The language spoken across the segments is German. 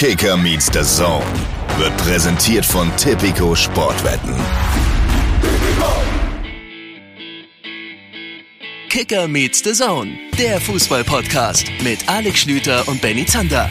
Kicker meets the Zone wird präsentiert von Tipico Sportwetten. Kicker meets the Zone, der Fußball-Podcast mit Alex Schlüter und Benny Zander.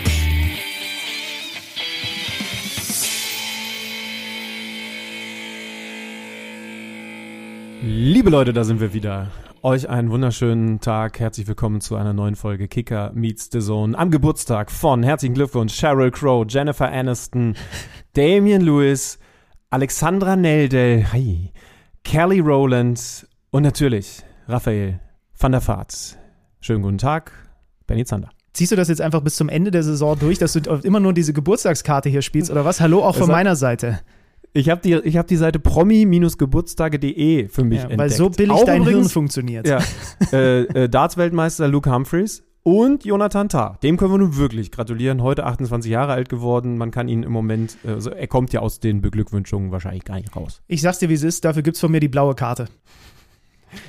Liebe Leute, da sind wir wieder. Euch einen wunderschönen Tag. Herzlich willkommen zu einer neuen Folge Kicker Meets the Zone. Am Geburtstag von herzlichen Glückwunsch Sheryl Crow, Jennifer Aniston, Damian Lewis, Alexandra Neldel, hi, Kelly Rowland und natürlich Raphael van der Vaart. Schönen guten Tag, Benny Zander. Ziehst du das jetzt einfach bis zum Ende der Saison durch, dass du immer nur diese Geburtstagskarte hier spielst oder was? Hallo auch von meiner Seite. Ich habe die, ich hab die Seite promi-geburtstage.de für mich ja, entdeckt. Weil so billig Auch dein übrigens, Hirn funktioniert. Ja, äh, äh, Darts-Weltmeister Luke Humphreys und Jonathan Tah. Dem können wir nun wirklich gratulieren. Heute 28 Jahre alt geworden. Man kann ihn im Moment, also er kommt ja aus den Beglückwünschungen wahrscheinlich gar nicht raus. Ich sag's dir, wie es ist. Dafür gibt's von mir die blaue Karte.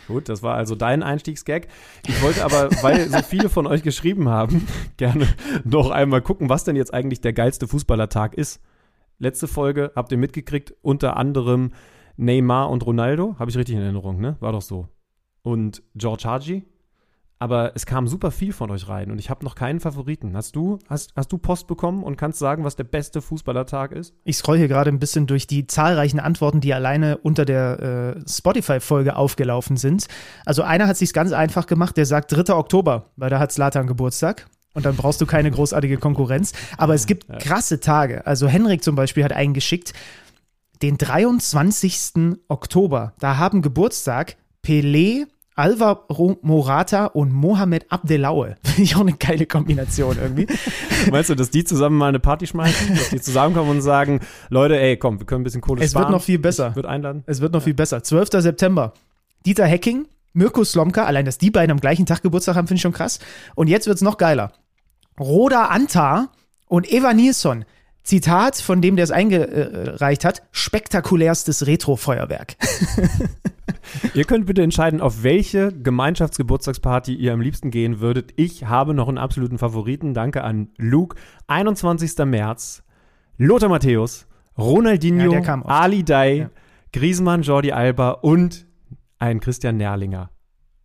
Gut, das war also dein Einstiegsgag. Ich wollte aber, weil so viele von euch geschrieben haben, gerne noch einmal gucken, was denn jetzt eigentlich der geilste Fußballertag ist letzte Folge, habt ihr mitgekriegt, unter anderem Neymar und Ronaldo, habe ich richtig in Erinnerung, ne? War doch so. Und George Haji. Aber es kam super viel von euch rein und ich habe noch keinen Favoriten. Hast du, hast, hast du Post bekommen und kannst sagen, was der beste Fußballertag ist? Ich scroll hier gerade ein bisschen durch die zahlreichen Antworten, die alleine unter der äh, Spotify-Folge aufgelaufen sind. Also einer hat sich ganz einfach gemacht, der sagt 3. Oktober, weil da hat Slatan Geburtstag und dann brauchst du keine großartige Konkurrenz. Aber es gibt krasse Tage. Also Henrik zum Beispiel hat einen geschickt, den 23. Oktober. Da haben Geburtstag Pelé, Alvaro Morata und Mohamed Abdelaue. Finde ich auch eine geile Kombination irgendwie. Meinst du, dass die zusammen mal eine Party schmeißen? Dass die zusammenkommen und sagen, Leute, ey, komm, wir können ein bisschen Kohle es sparen. Es wird noch viel besser. Ich würde einladen. Es wird noch ja. viel besser. 12. September. Dieter Hecking, Mirko Slomka, allein, dass die beiden am gleichen Tag Geburtstag haben, finde ich schon krass. Und jetzt wird es noch geiler. Roda Antar und Eva Nilsson. Zitat von dem, der es eingereicht hat: spektakulärstes Retro-Feuerwerk. ihr könnt bitte entscheiden, auf welche Gemeinschaftsgeburtstagsparty ihr am liebsten gehen würdet. Ich habe noch einen absoluten Favoriten. Danke an Luke. 21. März. Lothar Matthäus, Ronaldinho, ja, Ali Dai, ja. Griezmann, Jordi Alba und ein Christian Nerlinger.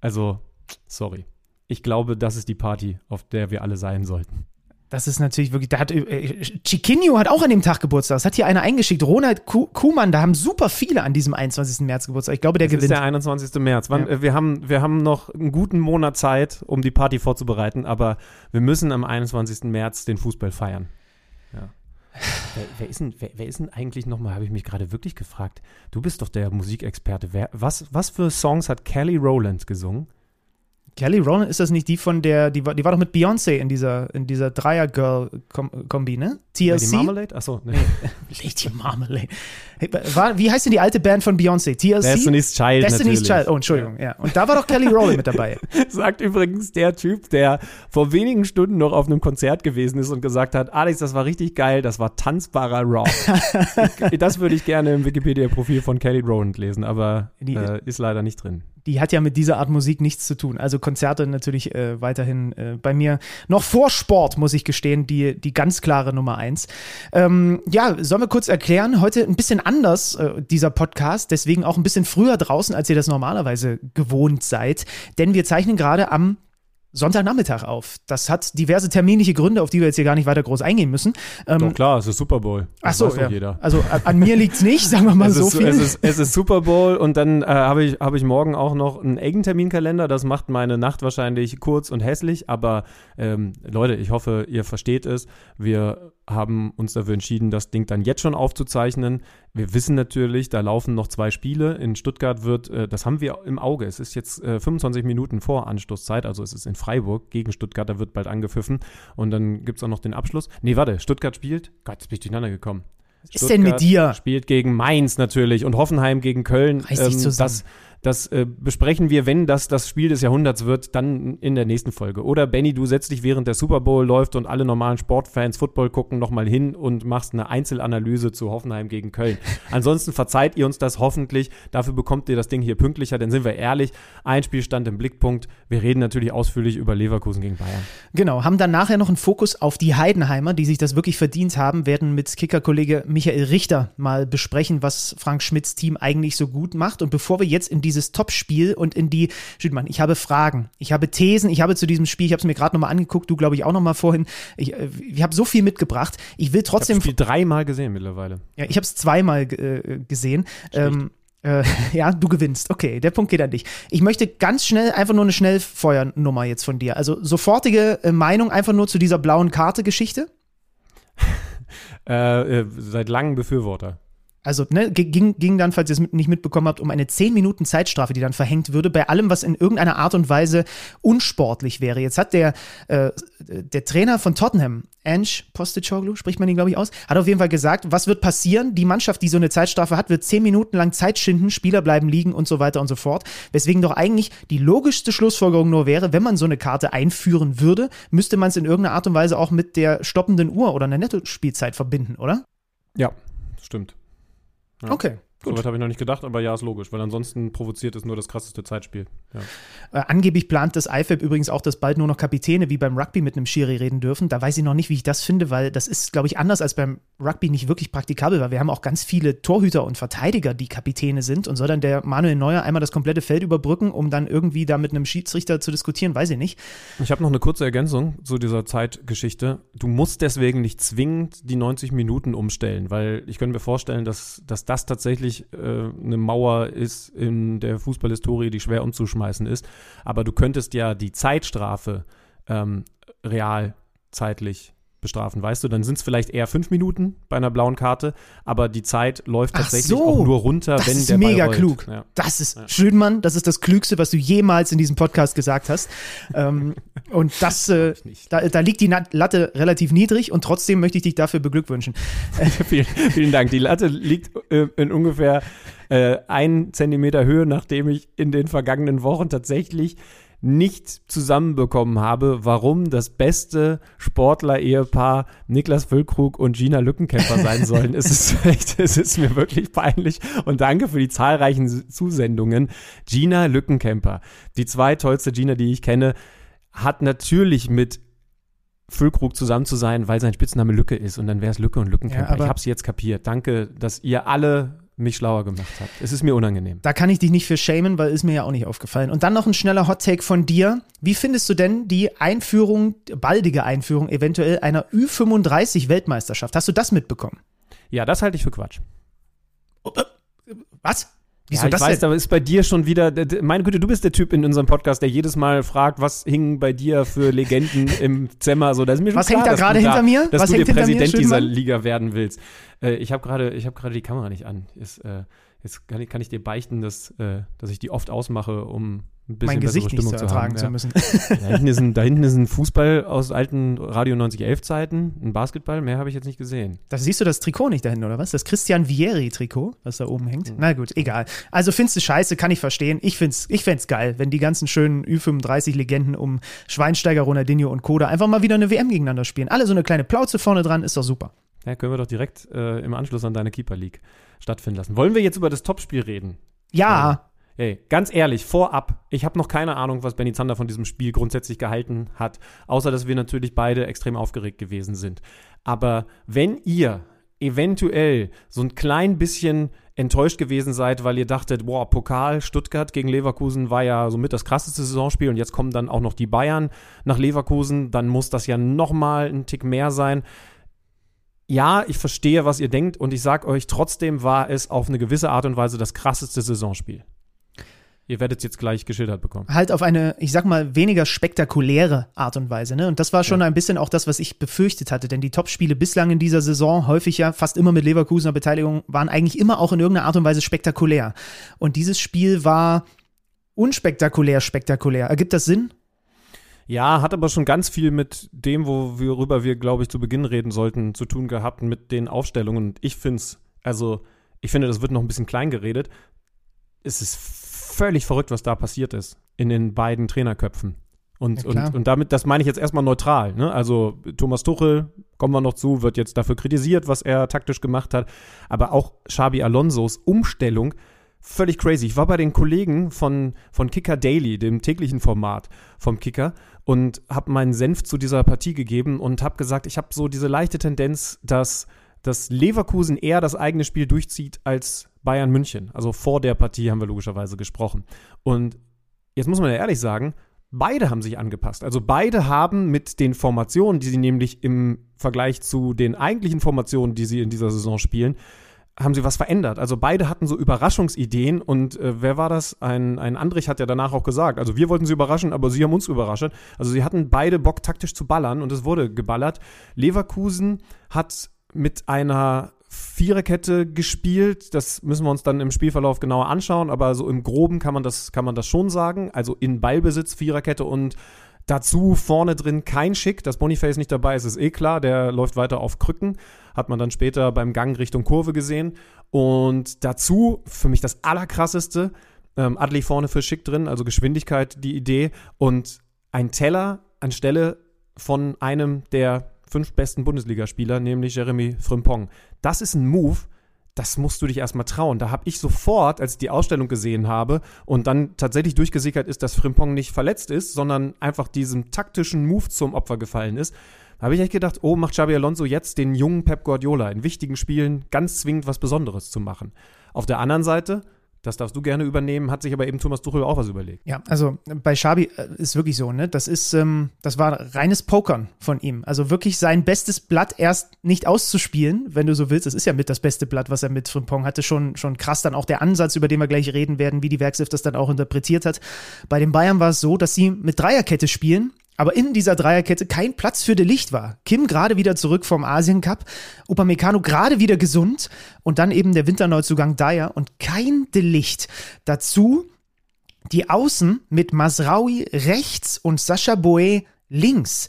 Also, sorry ich glaube, das ist die Party, auf der wir alle sein sollten. Das ist natürlich wirklich, da hat, äh, Chiquinho hat auch an dem Tag Geburtstag. Das hat hier einer eingeschickt. Ronald Kuhmann, da haben super viele an diesem 21. März Geburtstag. Ich glaube, der das gewinnt. Das ist der 21. März. Wann, ja. Äh, wir, haben, wir haben noch einen guten Monat Zeit, um die Party vorzubereiten, aber wir müssen am 21. März den Fußball feiern. Ja. Wer, wer, ist denn, wer, wer ist denn eigentlich nochmal, habe ich mich gerade wirklich gefragt. Du bist doch der Musikexperte. Was, was für Songs hat Kelly Rowland gesungen? Kelly Rowland, ist das nicht die von der, die war, die war doch mit Beyoncé in dieser, in dieser Dreier-Girl-Kombi, ne? TLC? Lady Marmalade? Achso, ne. Lady Marmalade. War, wie heißt denn die alte Band von Beyoncé? TLC? Destiny's Child. Destiny's natürlich. Child, oh, Entschuldigung, ja. Und da war doch Kelly Rowland mit dabei. Sagt übrigens der Typ, der vor wenigen Stunden noch auf einem Konzert gewesen ist und gesagt hat: Alex, das war richtig geil, das war tanzbarer Rock. das würde ich gerne im Wikipedia-Profil von Kelly Rowland lesen, aber äh, ist leider nicht drin die hat ja mit dieser Art Musik nichts zu tun. Also Konzerte natürlich äh, weiterhin äh, bei mir noch vor Sport, muss ich gestehen, die, die ganz klare Nummer eins. Ähm, ja, sollen wir kurz erklären, heute ein bisschen anders äh, dieser Podcast, deswegen auch ein bisschen früher draußen, als ihr das normalerweise gewohnt seid. Denn wir zeichnen gerade am Sonntagnachmittag auf. Das hat diverse terminliche Gründe, auf die wir jetzt hier gar nicht weiter groß eingehen müssen. Ähm, Doch klar, es ist Super Bowl. Das ach so, ja. jeder. Also an mir liegt es nicht, sagen wir mal es so ist, viel. Es ist, es ist Super Bowl und dann äh, habe ich, hab ich morgen auch noch einen engen Terminkalender. Das macht meine Nacht wahrscheinlich kurz und hässlich, aber ähm, Leute, ich hoffe, ihr versteht es. Wir haben uns dafür entschieden, das Ding dann jetzt schon aufzuzeichnen. Wir wissen natürlich, da laufen noch zwei Spiele. In Stuttgart wird, äh, das haben wir im Auge. Es ist jetzt äh, 25 Minuten vor Anstoßzeit, also es ist in Freiburg gegen Stuttgart, da wird bald angepfiffen. Und dann gibt es auch noch den Abschluss. Nee, warte, Stuttgart spielt. Gott, jetzt bin ich durcheinander gekommen. Was ist denn mit dir? Spielt gegen Mainz natürlich und Hoffenheim gegen Köln. Reiß dich ähm, zusammen. Das, das äh, besprechen wir, wenn das das Spiel des Jahrhunderts wird, dann in der nächsten Folge. Oder Benny, du setzt dich während der Super Bowl läuft und alle normalen Sportfans Football gucken nochmal hin und machst eine Einzelanalyse zu Hoffenheim gegen Köln. Ansonsten verzeiht ihr uns das hoffentlich. Dafür bekommt ihr das Ding hier pünktlicher, denn sind wir ehrlich, ein Spielstand im Blickpunkt. Wir reden natürlich ausführlich über Leverkusen gegen Bayern. Genau, haben dann nachher noch einen Fokus auf die Heidenheimer, die sich das wirklich verdient haben, werden mit Kicker-Kollege Michael Richter mal besprechen, was Frank Schmidts Team eigentlich so gut macht. Und bevor wir jetzt in dieses Topspiel und in die, Schüttmann, ich habe Fragen, ich habe Thesen, ich habe zu diesem Spiel, ich habe es mir gerade nochmal angeguckt, du glaube ich auch nochmal vorhin, ich, äh, ich habe so viel mitgebracht. Ich will trotzdem. Ich habe dreimal gesehen mittlerweile. Ja, ich habe es zweimal äh, gesehen. Ähm, äh, ja, du gewinnst. Okay, der Punkt geht an dich. Ich möchte ganz schnell einfach nur eine Schnellfeuernummer jetzt von dir. Also sofortige äh, Meinung einfach nur zu dieser blauen Karte-Geschichte. äh, seit langem Befürworter. Also ne, ging, ging dann, falls ihr es nicht mitbekommen habt, um eine 10 Minuten Zeitstrafe, die dann verhängt würde, bei allem, was in irgendeiner Art und Weise unsportlich wäre. Jetzt hat der, äh, der Trainer von Tottenham, Ange Postecoglou, spricht man ihn, glaube ich, aus, hat auf jeden Fall gesagt, was wird passieren? Die Mannschaft, die so eine Zeitstrafe hat, wird 10 Minuten lang Zeit schinden, Spieler bleiben liegen und so weiter und so fort. Weswegen doch eigentlich die logischste Schlussfolgerung nur wäre, wenn man so eine Karte einführen würde, müsste man es in irgendeiner Art und Weise auch mit der stoppenden Uhr oder einer Nettospielzeit verbinden, oder? Ja, stimmt. Ja. Okay. So weit habe ich noch nicht gedacht, aber ja, ist logisch, weil ansonsten provoziert es nur das krasseste Zeitspiel. Ja. Äh, angeblich plant das IFAB übrigens auch, dass bald nur noch Kapitäne wie beim Rugby mit einem Schiri reden dürfen. Da weiß ich noch nicht, wie ich das finde, weil das ist, glaube ich, anders als beim Rugby nicht wirklich praktikabel, weil wir haben auch ganz viele Torhüter und Verteidiger, die Kapitäne sind. Und soll dann der Manuel Neuer einmal das komplette Feld überbrücken, um dann irgendwie da mit einem Schiedsrichter zu diskutieren, weiß ich nicht. Ich habe noch eine kurze Ergänzung zu dieser Zeitgeschichte. Du musst deswegen nicht zwingend die 90 Minuten umstellen, weil ich könnte mir vorstellen, dass, dass das tatsächlich äh, eine Mauer ist in der Fußballhistorie, die schwer umzuschmeißen ist. Aber du könntest ja die Zeitstrafe ähm, real zeitlich bestrafen, weißt du? Dann sind es vielleicht eher fünf Minuten bei einer blauen Karte, aber die Zeit läuft tatsächlich so, auch nur runter, das wenn ist der mega Ball klug. Ja. Das ist ja. Schönmann, das ist das Klügste, was du jemals in diesem Podcast gesagt hast. ähm, und das, äh, da, da, liegt die Latte relativ niedrig und trotzdem möchte ich dich dafür beglückwünschen. vielen, vielen Dank. Die Latte liegt äh, in ungefähr äh, einen Zentimeter Höhe, nachdem ich in den vergangenen Wochen tatsächlich nicht zusammenbekommen habe, warum das beste Sportler-Ehepaar Niklas Füllkrug und Gina Lückenkämper sein sollen. es ist echt, es ist mir wirklich peinlich und danke für die zahlreichen Zusendungen. Gina Lückenkämper, die zweitollste Gina, die ich kenne, hat natürlich mit Füllkrug zusammen zu sein, weil sein Spitzname Lücke ist und dann wäre es Lücke und Lückenkämper. Ja, ich habe es jetzt kapiert. Danke, dass ihr alle mich schlauer gemacht habt. Es ist mir unangenehm. Da kann ich dich nicht für schämen, weil ist mir ja auch nicht aufgefallen. Und dann noch ein schneller Hot-Take von dir. Wie findest du denn die Einführung, baldige Einführung eventuell einer Ü35-Weltmeisterschaft? Hast du das mitbekommen? Ja, das halte ich für Quatsch. Was? Wieso ja, ich das weiß, denn? aber ist bei dir schon wieder, meine Güte, du bist der Typ in unserem Podcast, der jedes Mal fragt, was hing bei dir für Legenden im Zimmer, so, das ist mir schon Was klar, hängt da gerade hinter mir? Dass was du der Präsident mir, dieser Liga werden willst. Äh, ich habe gerade, ich habe gerade die Kamera nicht an. Ist, äh, jetzt kann ich, kann ich dir beichten, dass, äh, dass ich die oft ausmache, um mein Gesicht nicht zu ertragen haben. zu müssen. Ja. Da, hinten ist ein, da hinten ist ein Fußball aus alten Radio 9011 Zeiten, ein Basketball, mehr habe ich jetzt nicht gesehen. Da siehst du das Trikot nicht da hinten, oder was? Das Christian Vieri-Trikot, was da oben hängt. Mhm. Na gut, egal. Also findest du scheiße, kann ich verstehen. Ich find's, ich find's geil, wenn die ganzen schönen Ü35-Legenden um Schweinsteiger, Ronaldinho und Koda einfach mal wieder eine WM gegeneinander spielen. Alle so eine kleine Plauze vorne dran, ist doch super. Ja, können wir doch direkt äh, im Anschluss an deine Keeper League stattfinden lassen. Wollen wir jetzt über das Topspiel reden? Ja. ja. Ey, ganz ehrlich, vorab, ich habe noch keine Ahnung, was Benny Zander von diesem Spiel grundsätzlich gehalten hat, außer dass wir natürlich beide extrem aufgeregt gewesen sind. Aber wenn ihr eventuell so ein klein bisschen enttäuscht gewesen seid, weil ihr dachtet, boah, Pokal Stuttgart gegen Leverkusen war ja somit das krasseste Saisonspiel und jetzt kommen dann auch noch die Bayern nach Leverkusen, dann muss das ja noch mal ein Tick mehr sein. Ja, ich verstehe, was ihr denkt und ich sag euch, trotzdem war es auf eine gewisse Art und Weise das krasseste Saisonspiel. Ihr werdet es jetzt gleich geschildert bekommen. Halt auf eine, ich sag mal, weniger spektakuläre Art und Weise. Ne? Und das war schon ja. ein bisschen auch das, was ich befürchtet hatte. Denn die Topspiele bislang in dieser Saison, häufig ja fast immer mit Leverkusener Beteiligung, waren eigentlich immer auch in irgendeiner Art und Weise spektakulär. Und dieses Spiel war unspektakulär spektakulär. Ergibt das Sinn? Ja, hat aber schon ganz viel mit dem, worüber wir, glaube ich, zu Beginn reden sollten, zu tun gehabt, mit den Aufstellungen. Und ich finde es, also, ich finde, das wird noch ein bisschen klein geredet. Es ist völlig verrückt, was da passiert ist in den beiden Trainerköpfen. Und, Ja, und, und damit, das meine ich jetzt erstmal neutral. Ne? Also Thomas Tuchel, kommen wir noch zu, wird jetzt dafür kritisiert, was er taktisch gemacht hat. Aber auch Xabi Alonsos Umstellung, völlig crazy. Ich war bei den Kollegen von, von Kicker Daily, dem täglichen Format vom Kicker, und habe meinen Senf zu dieser Partie gegeben und habe gesagt, ich habe so diese leichte Tendenz, dass, dass Leverkusen eher das eigene Spiel durchzieht als Bayern München. Also vor der Partie haben wir logischerweise gesprochen. Und jetzt muss man ja ehrlich sagen, beide haben sich angepasst. Also beide haben mit den Formationen, die sie nämlich im Vergleich zu den eigentlichen Formationen, die sie in dieser Saison spielen, haben sie was verändert. Also beide hatten so Überraschungsideen und äh, wer war das? Ein, ein Andrich hat ja danach auch gesagt, also wir wollten sie überraschen, aber sie haben uns überrascht. Also sie hatten beide Bock taktisch zu ballern und es wurde geballert. Leverkusen hat mit einer Viererkette gespielt. Das müssen wir uns dann im Spielverlauf genauer anschauen, aber so im Groben kann man das, kann man das schon sagen. Also in Ballbesitz Viererkette und Dazu vorne drin kein Schick, dass Boniface nicht dabei ist, ist eh klar. Der läuft weiter auf Krücken. Hat man dann später beim Gang Richtung Kurve gesehen. Und dazu, für mich das Allerkrasseste, ähm, Adli vorne für Schick drin, also Geschwindigkeit, die Idee. Und ein Teller anstelle von einem der fünf besten Bundesligaspieler, nämlich Jeremy Frimpong. Das ist ein Move, das musst du dich erstmal trauen. Da habe ich sofort, als ich die Ausstellung gesehen habe und dann tatsächlich durchgesickert ist, dass Frimpong nicht verletzt ist, sondern einfach diesem taktischen Move zum Opfer gefallen ist, habe ich echt gedacht, oh, macht Xabi Alonso jetzt den jungen Pep Guardiola in wichtigen Spielen ganz zwingend was Besonderes zu machen. Auf der anderen Seite, das darfst du gerne übernehmen, hat sich aber eben Thomas Tuchel auch was überlegt. Ja, also bei Schabi äh, ist wirklich so, ne? Das ist, ähm, das war reines Pokern von ihm. Also wirklich sein bestes Blatt erst nicht auszuspielen, wenn du so willst. Das ist ja mit das beste Blatt, was er mit Frimpong hatte. Schon, schon krass dann auch der Ansatz, über den wir gleich reden werden, wie die Werkself das dann auch interpretiert hat. Bei den Bayern war es so, dass sie mit Dreierkette spielen. Aber in dieser Dreierkette kein Platz für De Licht war. Kim gerade wieder zurück vom Asien Cup, Upamecano gerade wieder gesund und dann eben der Winterneuzugang Dyer und kein De Licht. Dazu die Außen mit Masraui rechts und Sascha Boe links.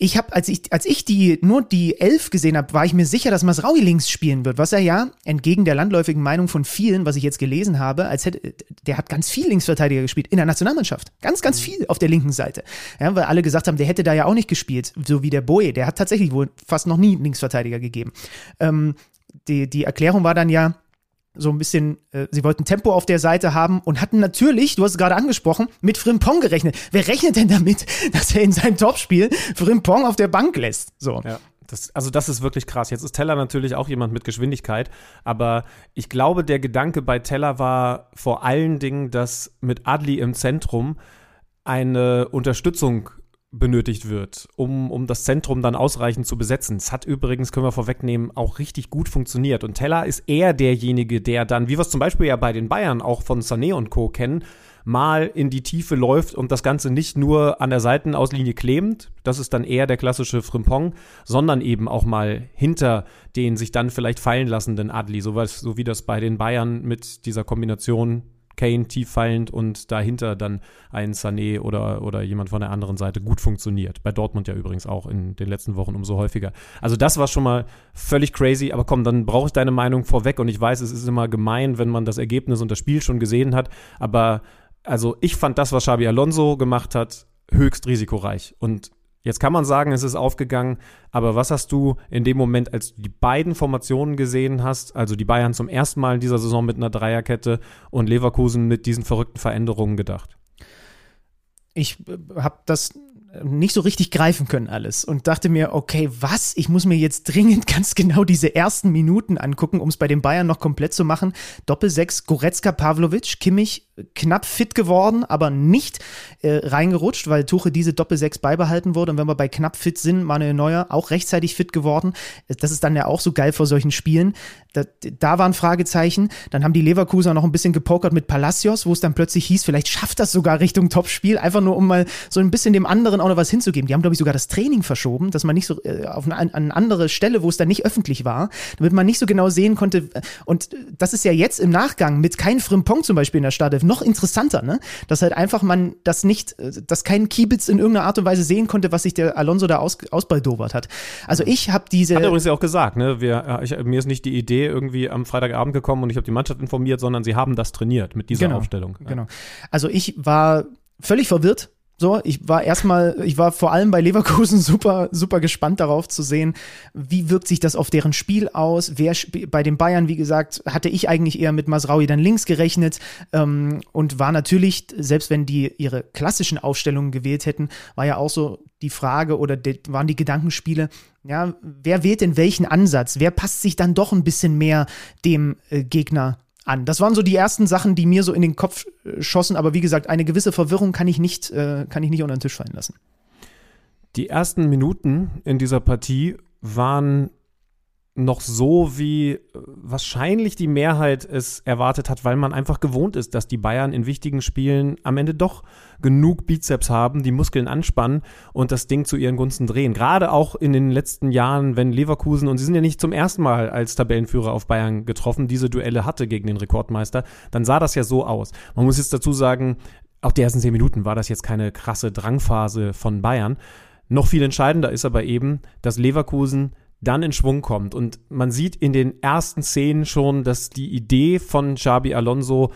Ich habe, als ich, als ich die, nur die Elf gesehen habe, war ich mir sicher, dass Masraui links spielen wird, was er ja, entgegen der landläufigen Meinung von vielen, was ich jetzt gelesen habe, als hätte, der hat ganz viel Linksverteidiger gespielt in der Nationalmannschaft. Ganz, ganz viel auf der linken Seite. Ja, weil alle gesagt haben, der hätte da ja auch nicht gespielt, so wie der Boe. Der hat tatsächlich wohl fast noch nie Linksverteidiger gegeben. Ähm, die, die Erklärung war dann ja, so ein bisschen, äh, sie wollten Tempo auf der Seite haben und hatten natürlich, du hast es gerade angesprochen, mit Frimpong gerechnet. Wer rechnet denn damit, dass er in seinem Topspiel Frimpong auf der Bank lässt? So. Ja. Das, also das ist wirklich krass. Jetzt ist Teller natürlich auch jemand mit Geschwindigkeit, aber ich glaube, der Gedanke bei Teller war vor allen Dingen, dass mit Adli im Zentrum eine Unterstützung benötigt wird, um, um das Zentrum dann ausreichend zu besetzen. Es hat übrigens, können wir vorwegnehmen, auch richtig gut funktioniert. Und Teller ist eher derjenige, der dann, wie wir es zum Beispiel ja bei den Bayern auch von Sané und Co. kennen, mal in die Tiefe läuft und das Ganze nicht nur an der Seitenauslinie klemmend, das ist dann eher der klassische Frimpong, sondern eben auch mal hinter den sich dann vielleicht fallen lassenden Adli, so, was, so wie das bei den Bayern mit dieser Kombination Kane tief fallend und dahinter dann ein Sané oder, oder jemand von der anderen Seite gut funktioniert. Bei Dortmund ja übrigens auch in den letzten Wochen umso häufiger. Also das war schon mal völlig crazy, aber komm, dann brauche ich deine Meinung vorweg und ich weiß, es ist immer gemein, wenn man das Ergebnis und das Spiel schon gesehen hat, aber also ich fand das, was Xabi Alonso gemacht hat, höchst risikoreich und Jetzt kann man sagen, es ist aufgegangen, aber was hast du in dem Moment, als du die beiden Formationen gesehen hast, also die Bayern zum ersten Mal in dieser Saison mit einer Dreierkette und Leverkusen mit diesen verrückten Veränderungen gedacht? Ich äh, habe das nicht so richtig greifen können alles und dachte mir, okay, was? Ich muss mir jetzt dringend ganz genau diese ersten Minuten angucken, um es bei den Bayern noch komplett zu machen. Doppelsechs, Goretzka, Pavlovic, Kimmich knapp fit geworden, aber nicht äh, reingerutscht, weil Tuche diese Doppelsechs beibehalten wurde. Und wenn wir bei knapp fit sind, Manuel Neuer auch rechtzeitig fit geworden. Das ist dann ja auch so geil vor solchen Spielen. Da, da waren Fragezeichen. Dann haben die Leverkuser noch ein bisschen gepokert mit Palacios, wo es dann plötzlich hieß, vielleicht schafft das sogar Richtung Topspiel, einfach nur um mal so ein bisschen dem anderen auch noch was hinzugeben. Die haben, glaube ich, sogar das Training verschoben, dass man nicht so äh, auf eine, eine, andere Stelle, wo es dann nicht öffentlich war, damit man nicht so genau sehen konnte. Und das ist ja jetzt im Nachgang mit kein Frimpong zum Beispiel in der Startelf noch interessanter, ne? Dass halt einfach man das nicht, äh, dass kein Kiebitz in irgendeiner Art und Weise sehen konnte, was sich der Alonso da aus, ausbaldowert hat. Also ich habe diese. Hat er übrigens ja auch gesagt, ne? Wir, ich, mir ist nicht die Idee irgendwie am Freitagabend gekommen und ich habe die Mannschaft informiert, sondern sie haben das trainiert mit dieser genau, Aufstellung. Ja. Genau. Also ich war völlig verwirrt. So, ich war erstmal, ich war vor allem bei Leverkusen super, super gespannt darauf zu sehen, wie wirkt sich das auf deren Spiel aus. Wer bei den Bayern, wie gesagt, hatte ich eigentlich eher mit Masraui dann links gerechnet ähm, und war natürlich, selbst wenn die ihre klassischen Aufstellungen gewählt hätten, war ja auch so die Frage oder de, waren die Gedankenspiele, ja, wer wählt denn welchen Ansatz? Wer passt sich dann doch ein bisschen mehr dem äh, Gegner an. Das waren so die ersten Sachen, die mir so in den Kopf äh, schossen, aber wie gesagt, eine gewisse Verwirrung kann ich nicht, äh, kann ich nicht unter den Tisch fallen lassen. Die ersten Minuten in dieser Partie waren noch so, wie äh, wahrscheinlich die Mehrheit es erwartet hat, weil man einfach gewohnt ist, dass die Bayern in wichtigen Spielen am Ende doch genug Bizeps haben, die Muskeln anspannen und das Ding zu ihren Gunsten drehen. Gerade auch in den letzten Jahren, wenn Leverkusen, und sie sind ja nicht zum ersten Mal als Tabellenführer auf Bayern getroffen, diese Duelle hatte gegen den Rekordmeister, dann sah das ja so aus. Man muss jetzt dazu sagen, auch die ersten zehn Minuten war das jetzt keine krasse Drangphase von Bayern. Noch viel entscheidender ist aber eben, dass Leverkusen dann in Schwung kommt. Und man sieht in den ersten Szenen schon, dass die Idee von Xabi Alonso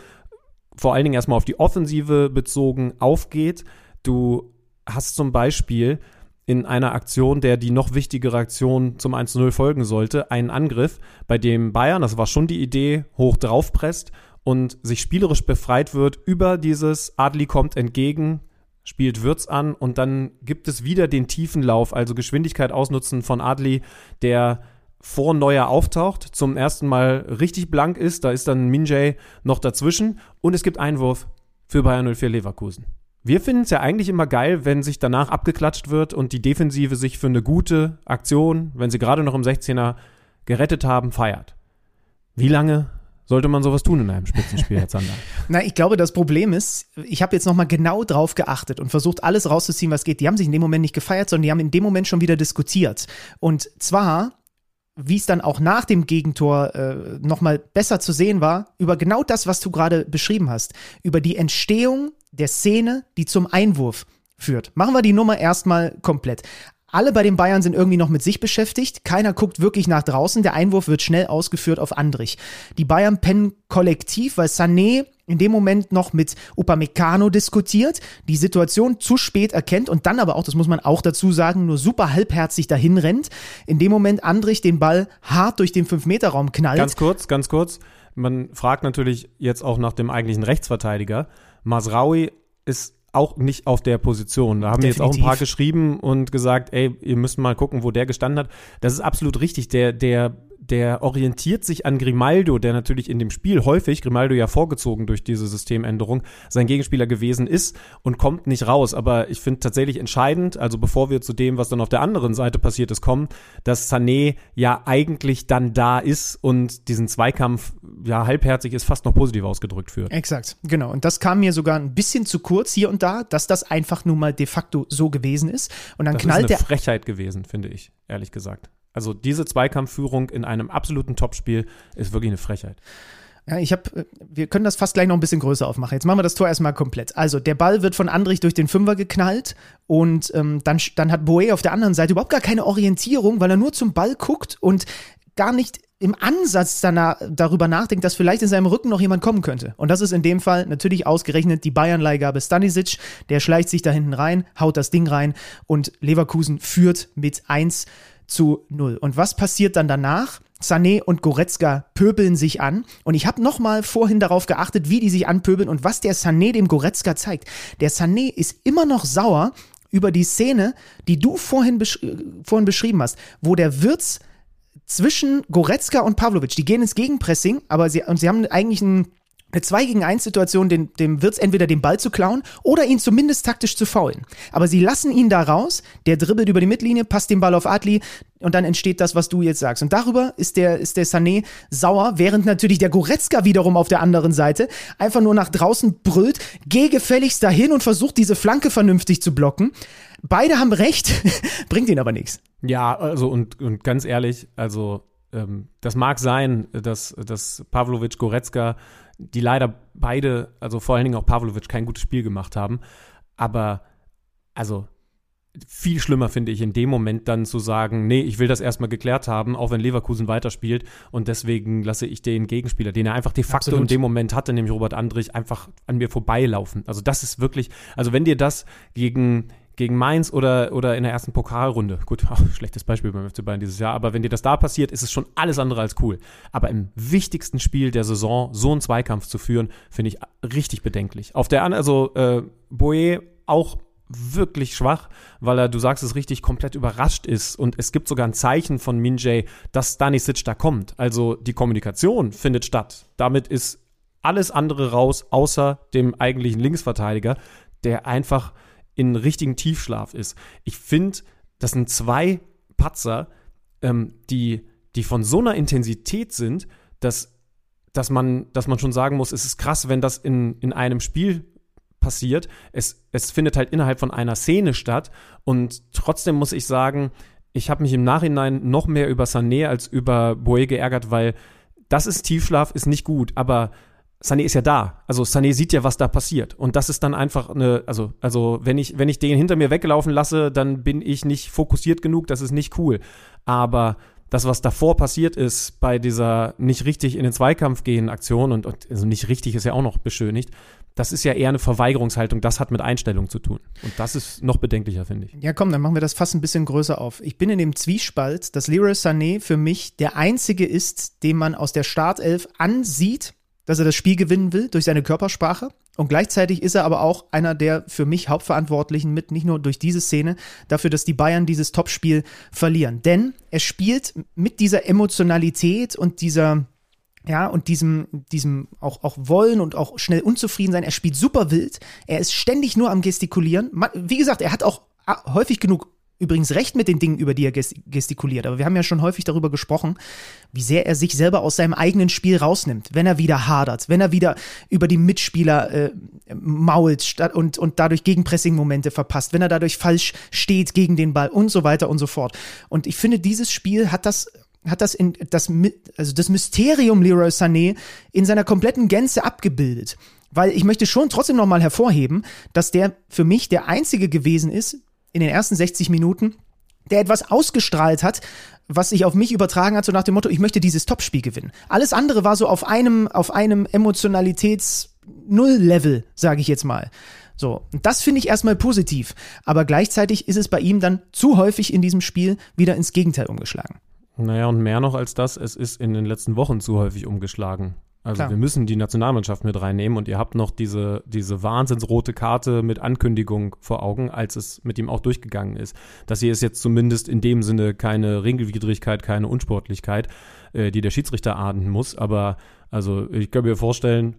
vor allen Dingen erstmal auf die Offensive bezogen aufgeht. Du hast zum Beispiel in einer Aktion, der die noch wichtigere Aktion zum 1-0 folgen sollte, einen Angriff, bei dem Bayern, das war schon die Idee, hoch draufpresst und sich spielerisch befreit wird über dieses Adli kommt entgegen, spielt Würz an und dann gibt es wieder den tiefen Lauf, also Geschwindigkeit ausnutzen von Adli, der vor Neuer auftaucht, zum ersten Mal richtig blank ist, da ist dann Minjay noch dazwischen und es gibt Einwurf für Bayern 04 Leverkusen. Wir finden es ja eigentlich immer geil, wenn sich danach abgeklatscht wird und die Defensive sich für eine gute Aktion, wenn sie gerade noch im 16er gerettet haben, feiert. Wie lange sollte man sowas tun in einem Spitzenspiel, Herr Zander? Na, ich glaube, das Problem ist, ich habe jetzt nochmal genau drauf geachtet und versucht, alles rauszuziehen, was geht. Die haben sich in dem Moment nicht gefeiert, sondern die haben in dem Moment schon wieder diskutiert. Und zwar wie es dann auch nach dem Gegentor äh, nochmal besser zu sehen war, über genau das, was du gerade beschrieben hast, über die Entstehung der Szene, die zum Einwurf führt. Machen wir die Nummer erstmal komplett. Alle bei den Bayern sind irgendwie noch mit sich beschäftigt. Keiner guckt wirklich nach draußen. Der Einwurf wird schnell ausgeführt auf Andrich. Die Bayern pennen kollektiv, weil Sané in dem Moment noch mit Upamecano diskutiert, die Situation zu spät erkennt und dann aber auch, das muss man auch dazu sagen, nur super halbherzig dahin rennt. In dem Moment Andrich den Ball hart durch den 5-Meter-Raum knallt. Ganz kurz, ganz kurz. Man fragt natürlich jetzt auch nach dem eigentlichen Rechtsverteidiger. Masraui ist auch nicht auf der Position. Da haben Definitiv. jetzt auch ein paar geschrieben und gesagt, ey, ihr müsst mal gucken, wo der gestanden hat. Das ist absolut richtig. Der, der der orientiert sich an Grimaldo, der natürlich in dem Spiel häufig, Grimaldo ja vorgezogen durch diese Systemänderung, sein Gegenspieler gewesen ist und kommt nicht raus. Aber ich finde tatsächlich entscheidend, also bevor wir zu dem, was dann auf der anderen Seite passiert ist, kommen, dass Sané ja eigentlich dann da ist und diesen Zweikampf, ja, halbherzig ist fast noch positiv ausgedrückt führt. Exakt, genau. Und das kam mir sogar ein bisschen zu kurz hier und da, dass das einfach nun mal de facto so gewesen ist. Und dann das knallt ist eine der Frechheit gewesen, finde ich, ehrlich gesagt. Also diese Zweikampfführung in einem absoluten Topspiel ist wirklich eine Frechheit. Ja, ich habe, wir können das fast gleich noch ein bisschen größer aufmachen. Jetzt machen wir das Tor erstmal komplett. Also der Ball wird von Andrich durch den Fünfer geknallt und ähm, dann, dann hat Boe auf der anderen Seite überhaupt gar keine Orientierung, weil er nur zum Ball guckt und gar nicht im Ansatz danach, darüber nachdenkt, dass vielleicht in seinem Rücken noch jemand kommen könnte. Und das ist in dem Fall natürlich ausgerechnet die Bayern-Leihgabe Stanisic. Der schleicht sich da hinten rein, haut das Ding rein und Leverkusen führt mit 1 zu 0. Und was passiert dann danach? Sané und Goretzka pöbeln sich an. Und ich habe nochmal vorhin darauf geachtet, wie die sich anpöbeln und was der Sané dem Goretzka zeigt. Der Sané ist immer noch sauer über die Szene, die du vorhin, besch vorhin beschrieben hast, wo der Wirtz zwischen Goretzka und Pavlovic, die gehen ins Gegenpressing, aber sie, und sie haben eigentlich einen eine 2 gegen 1 Situation, dem, dem wird es entweder den Ball zu klauen oder ihn zumindest taktisch zu faulen. Aber sie lassen ihn da raus, der dribbelt über die Mittellinie, passt den Ball auf Adli und dann entsteht das, was du jetzt sagst. Und darüber ist der, ist der Sané sauer, während natürlich der Goretzka wiederum auf der anderen Seite einfach nur nach draußen brüllt, geh gefälligst dahin und versucht diese Flanke vernünftig zu blocken. Beide haben recht, bringt ihnen aber nichts. Ja, also und, und ganz ehrlich, also ähm, das mag sein, dass, dass Pavlovic, Goretzka die leider beide, also vor allen Dingen auch Pavlovic, kein gutes Spiel gemacht haben. Aber also viel schlimmer finde ich in dem Moment dann zu sagen, nee, ich will das erstmal geklärt haben, auch wenn Leverkusen weiterspielt und deswegen lasse ich den Gegenspieler, den er einfach de facto Absolut. in dem Moment hatte, nämlich Robert Andrich, einfach an mir vorbeilaufen. Also das ist wirklich, also wenn dir das gegen gegen Mainz oder, oder in der ersten Pokalrunde. Gut, ach, schlechtes Beispiel beim FC Bayern dieses Jahr, aber wenn dir das da passiert, ist es schon alles andere als cool. Aber im wichtigsten Spiel der Saison so einen Zweikampf zu führen, finde ich richtig bedenklich. Auf der anderen, also äh, Boe auch wirklich schwach, weil er, du sagst es richtig, komplett überrascht ist. Und es gibt sogar ein Zeichen von Minjay, dass Stanisic da kommt. Also die Kommunikation findet statt. Damit ist alles andere raus, außer dem eigentlichen Linksverteidiger, der einfach in richtigen Tiefschlaf ist. Ich finde, das sind zwei Patzer, ähm, die, die von so einer Intensität sind, dass, dass, man, dass man schon sagen muss, es ist krass, wenn das in, in einem Spiel passiert. Es, es findet halt innerhalb von einer Szene statt. Und trotzdem muss ich sagen, ich habe mich im Nachhinein noch mehr über Sané als über Boe geärgert, weil das ist Tiefschlaf, ist nicht gut. Aber Sané ist ja da. Also Sané sieht ja, was da passiert. Und das ist dann einfach eine, also, also wenn ich, wenn ich den hinter mir weglaufen lasse, dann bin ich nicht fokussiert genug, das ist nicht cool. Aber das, was davor passiert ist bei dieser nicht richtig in den Zweikampf gehen Aktion und, und also nicht richtig ist ja auch noch beschönigt, das ist ja eher eine Verweigerungshaltung, das hat mit Einstellung zu tun. Und das ist noch bedenklicher, finde ich. Ja, komm, dann machen wir das fast ein bisschen größer auf. Ich bin in dem Zwiespalt, dass Leroy Sané für mich der einzige ist, den man aus der Startelf ansieht, dass er das Spiel gewinnen will durch seine Körpersprache. Und gleichzeitig ist er aber auch einer der für mich Hauptverantwortlichen mit, nicht nur durch diese Szene, dafür, dass die Bayern dieses Topspiel verlieren. Denn er spielt mit dieser Emotionalität und dieser, ja, und diesem, diesem auch, auch Wollen und auch schnell unzufrieden sein. Er spielt super wild. Er ist ständig nur am Gestikulieren. Wie gesagt, er hat auch häufig genug übrigens recht mit den Dingen, über die er gestikuliert. Aber wir haben ja schon häufig darüber gesprochen, wie sehr er sich selber aus seinem eigenen Spiel rausnimmt, wenn er wieder hadert, wenn er wieder über die Mitspieler äh, mault und, und dadurch Gegenpressing-Momente verpasst, wenn er dadurch falsch steht gegen den Ball und so weiter und so fort. Und ich finde, dieses Spiel hat das hat das in das also das Mysterium Leroy Sané in seiner kompletten Gänze abgebildet, weil ich möchte schon trotzdem noch mal hervorheben, dass der für mich der einzige gewesen ist, in den ersten 60 Minuten, der etwas ausgestrahlt hat, was sich auf mich übertragen hat, so nach dem Motto, ich möchte dieses Topspiel gewinnen. Alles andere war so auf einem, auf einem Emotionalitäts-Null-Level, sage ich jetzt mal. So, das finde ich erstmal positiv. Aber gleichzeitig ist es bei ihm dann zu häufig in diesem Spiel wieder ins Gegenteil umgeschlagen. Naja, und mehr noch als das, es ist in den letzten Wochen zu häufig umgeschlagen. Also Klar. wir müssen die Nationalmannschaft mit reinnehmen und ihr habt noch diese, diese wahnsinnsrote Karte mit Ankündigung vor Augen, als es mit ihm auch durchgegangen ist. Das hier ist jetzt zumindest in dem Sinne keine Regelwidrigkeit, keine Unsportlichkeit, äh, die der Schiedsrichter ahnden muss. Aber also ich kann mir vorstellen,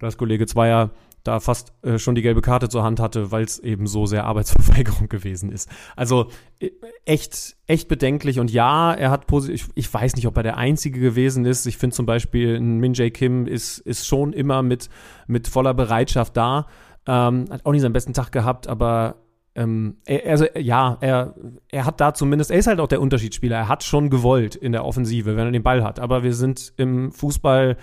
dass Kollege Zweier da fast äh, schon die gelbe Karte zur Hand hatte, weil es eben so sehr Arbeitsverweigerung gewesen ist. Also äh, echt, echt bedenklich. Und ja, er hat positiv, ich, ich, weiß nicht, ob er der Einzige gewesen ist. Ich finde zum Beispiel, Min Jae Kim ist, ist schon immer mit, mit voller Bereitschaft da. Ähm, hat auch nicht seinen besten Tag gehabt, aber ähm, er, also ja, er, er hat da zumindest, er ist halt auch der Unterschiedsspieler. Er hat schon gewollt in der Offensive, wenn er den Ball hat. Aber wir sind im Fußball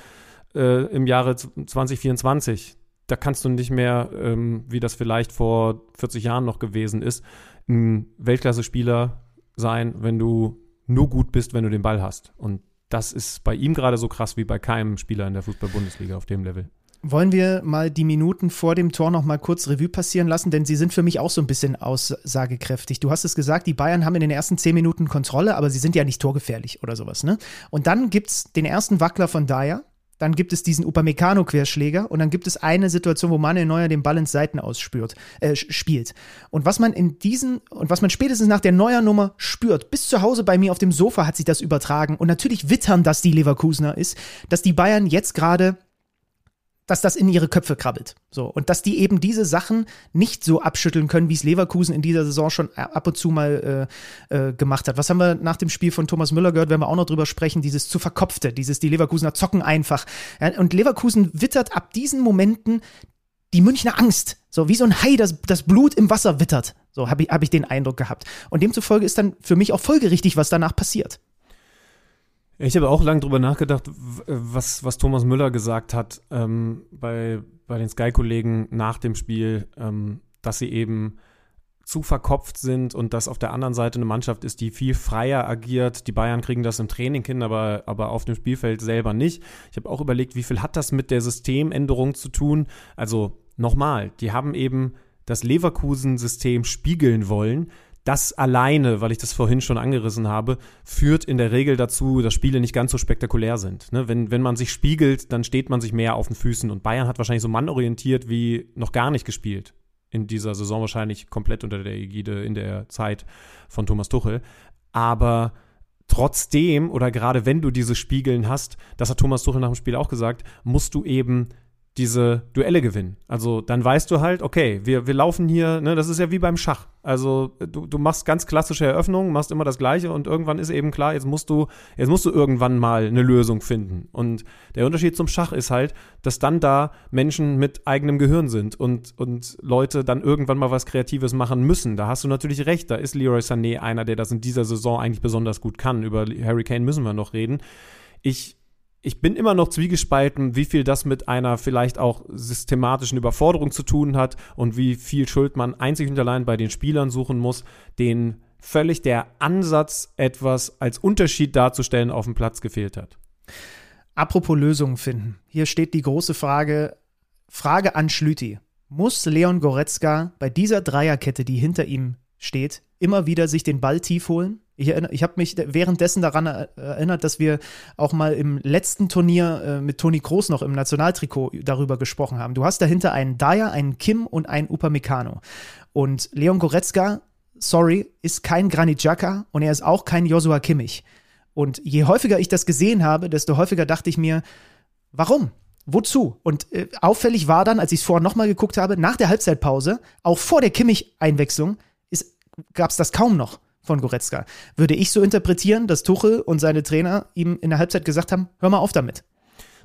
äh, im Jahre 2024 da kannst du nicht mehr, ähm, wie das vielleicht vor 40 Jahren noch gewesen ist, ein Weltklasse-Spieler sein, wenn du nur gut bist, wenn du den Ball hast. Und das ist bei ihm gerade so krass wie bei keinem Spieler in der Fußball-Bundesliga auf dem Level. Wollen wir mal die Minuten vor dem Tor noch mal kurz Revue passieren lassen, denn sie sind für mich auch so ein bisschen aussagekräftig. Du hast es gesagt, die Bayern haben in den ersten zehn Minuten Kontrolle, aber sie sind ja nicht torgefährlich oder sowas. Ne? Und dann gibt es den ersten Wackler von Dyer, dann gibt es diesen Upamecano-Querschläger und dann gibt es eine Situation, wo Manuel Neuer den Ball ins Seiten ausspürt, äh, spielt. Und was man in diesen, und was man spätestens nach der Neuer-Nummer spürt, bis zu Hause bei mir auf dem Sofa hat sich das übertragen und natürlich wittern das die Leverkusener ist, dass die Bayern jetzt gerade dass das in ihre Köpfe krabbelt. So. Und dass die eben diese Sachen nicht so abschütteln können, wie es Leverkusen in dieser Saison schon ab und zu mal äh, äh, gemacht hat. Was haben wir nach dem Spiel von Thomas Müller gehört, wenn wir auch noch drüber sprechen, dieses zu verkopfte, dieses die Leverkusener zocken einfach. Ja, und Leverkusen wittert ab diesen Momenten die Münchner Angst. So wie so ein Hai, das, das Blut im Wasser wittert. So habe ich, hab ich den Eindruck gehabt. Und demzufolge ist dann für mich auch folgerichtig, was danach passiert. Ich habe auch lange drüber nachgedacht, was, was Thomas Müller gesagt hat ähm, bei, bei den Sky-Kollegen nach dem Spiel, ähm, dass sie eben zu verkopft sind und dass auf der anderen Seite eine Mannschaft ist, die viel freier agiert. Die Bayern kriegen das im Training hin, aber, aber auf dem Spielfeld selber nicht. Ich habe auch überlegt, wie viel hat das mit der Systemänderung zu tun? Also nochmal, die haben eben das Leverkusen-System spiegeln wollen das alleine, weil ich das vorhin schon angerissen habe, führt in der Regel dazu, dass Spiele nicht ganz so spektakulär sind. Ne? Wenn, wenn man sich spiegelt, dann steht man sich mehr auf den Füßen. Und Bayern hat wahrscheinlich so mannorientiert wie noch gar nicht gespielt. In dieser Saison wahrscheinlich komplett unter der Ägide in der Zeit von Thomas Tuchel. Aber trotzdem, oder gerade wenn du diese Spiegeln hast, das hat Thomas Tuchel nach dem Spiel auch gesagt, musst du eben diese Duelle gewinnen. Also dann weißt du halt, okay, wir, wir laufen hier, ne, das ist ja wie beim Schach. Also du, du machst ganz klassische Eröffnungen, machst immer das Gleiche und irgendwann ist eben klar, jetzt musst du, jetzt musst du irgendwann mal eine Lösung finden. Und der Unterschied zum Schach ist halt, dass dann da Menschen mit eigenem Gehirn sind und, und Leute dann irgendwann mal was Kreatives machen müssen. Da hast du natürlich recht, da ist Leroy Sané einer, der das in dieser Saison eigentlich besonders gut kann. Über Harry Kane müssen wir noch reden. Ich ich bin immer noch zwiegespalten, wie viel das mit einer vielleicht auch systematischen Überforderung zu tun hat und wie viel Schuld man einzig und allein bei den Spielern suchen muss, denen völlig der Ansatz, etwas als Unterschied darzustellen, auf dem Platz gefehlt hat. Apropos Lösungen finden. Hier steht die große Frage, Frage an Schlüti. Muss Leon Goretzka bei dieser Dreierkette, die hinter ihm steht, immer wieder sich den Ball tief holen? Ich, ich habe mich währenddessen daran erinnert, dass wir auch mal im letzten Turnier äh, mit Toni Kroos noch im Nationaltrikot darüber gesprochen haben. Du hast dahinter einen Dyer, einen Kim und einen Upamecano. Und Leon Goretzka, sorry, ist kein Granit Xhaka und er ist auch kein Joshua Kimmich. Und je häufiger ich das gesehen habe, desto häufiger dachte ich mir, warum? Wozu? Und äh, auffällig war dann, als ich es vorher nochmal geguckt habe, nach der Halbzeitpause, auch vor der Kimmich-Einwechslung, gab es das kaum noch von Goretzka. Würde ich so interpretieren, dass Tuchel und seine Trainer ihm in der Halbzeit gesagt haben, hör mal auf damit.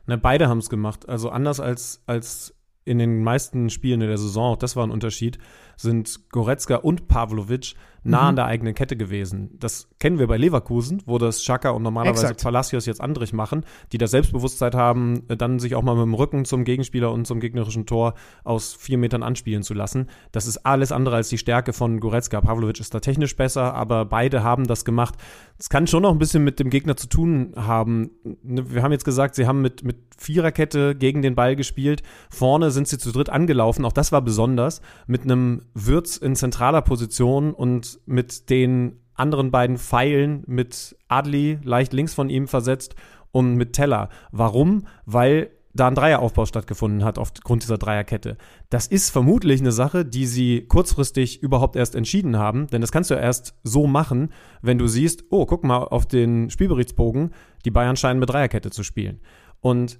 Na, beide haben es gemacht. Also anders als, als in den meisten Spielen in der Saison, auch das war ein Unterschied, sind Goretzka und Pavlovic nah mhm. an der eigenen Kette gewesen. Das kennen wir bei Leverkusen, wo das Schaka und normalerweise Exakt. Palacios jetzt Andrich machen, die das Selbstbewusstsein haben, dann sich auch mal mit dem Rücken zum Gegenspieler und zum gegnerischen Tor aus vier Metern anspielen zu lassen. Das ist alles andere als die Stärke von Goretzka. Pavlovic ist da technisch besser, aber beide haben das gemacht. Es kann schon noch ein bisschen mit dem Gegner zu tun haben. Ne, wir haben jetzt gesagt, sie haben mit, mit Viererkette gegen den Ball gespielt. Vorne sind sie zu dritt angelaufen. Auch das war besonders. Mit einem Würz in zentraler Position und mit den anderen beiden Pfeilen mit Adli leicht links von ihm versetzt und mit Teller. Warum? Weil da ein Dreieraufbau stattgefunden hat aufgrund dieser Dreierkette. Das ist vermutlich eine Sache, die sie kurzfristig überhaupt erst entschieden haben, denn das kannst du erst so machen, wenn du siehst, oh, guck mal auf den Spielberichtsbogen, die Bayern scheinen mit Dreierkette zu spielen. Und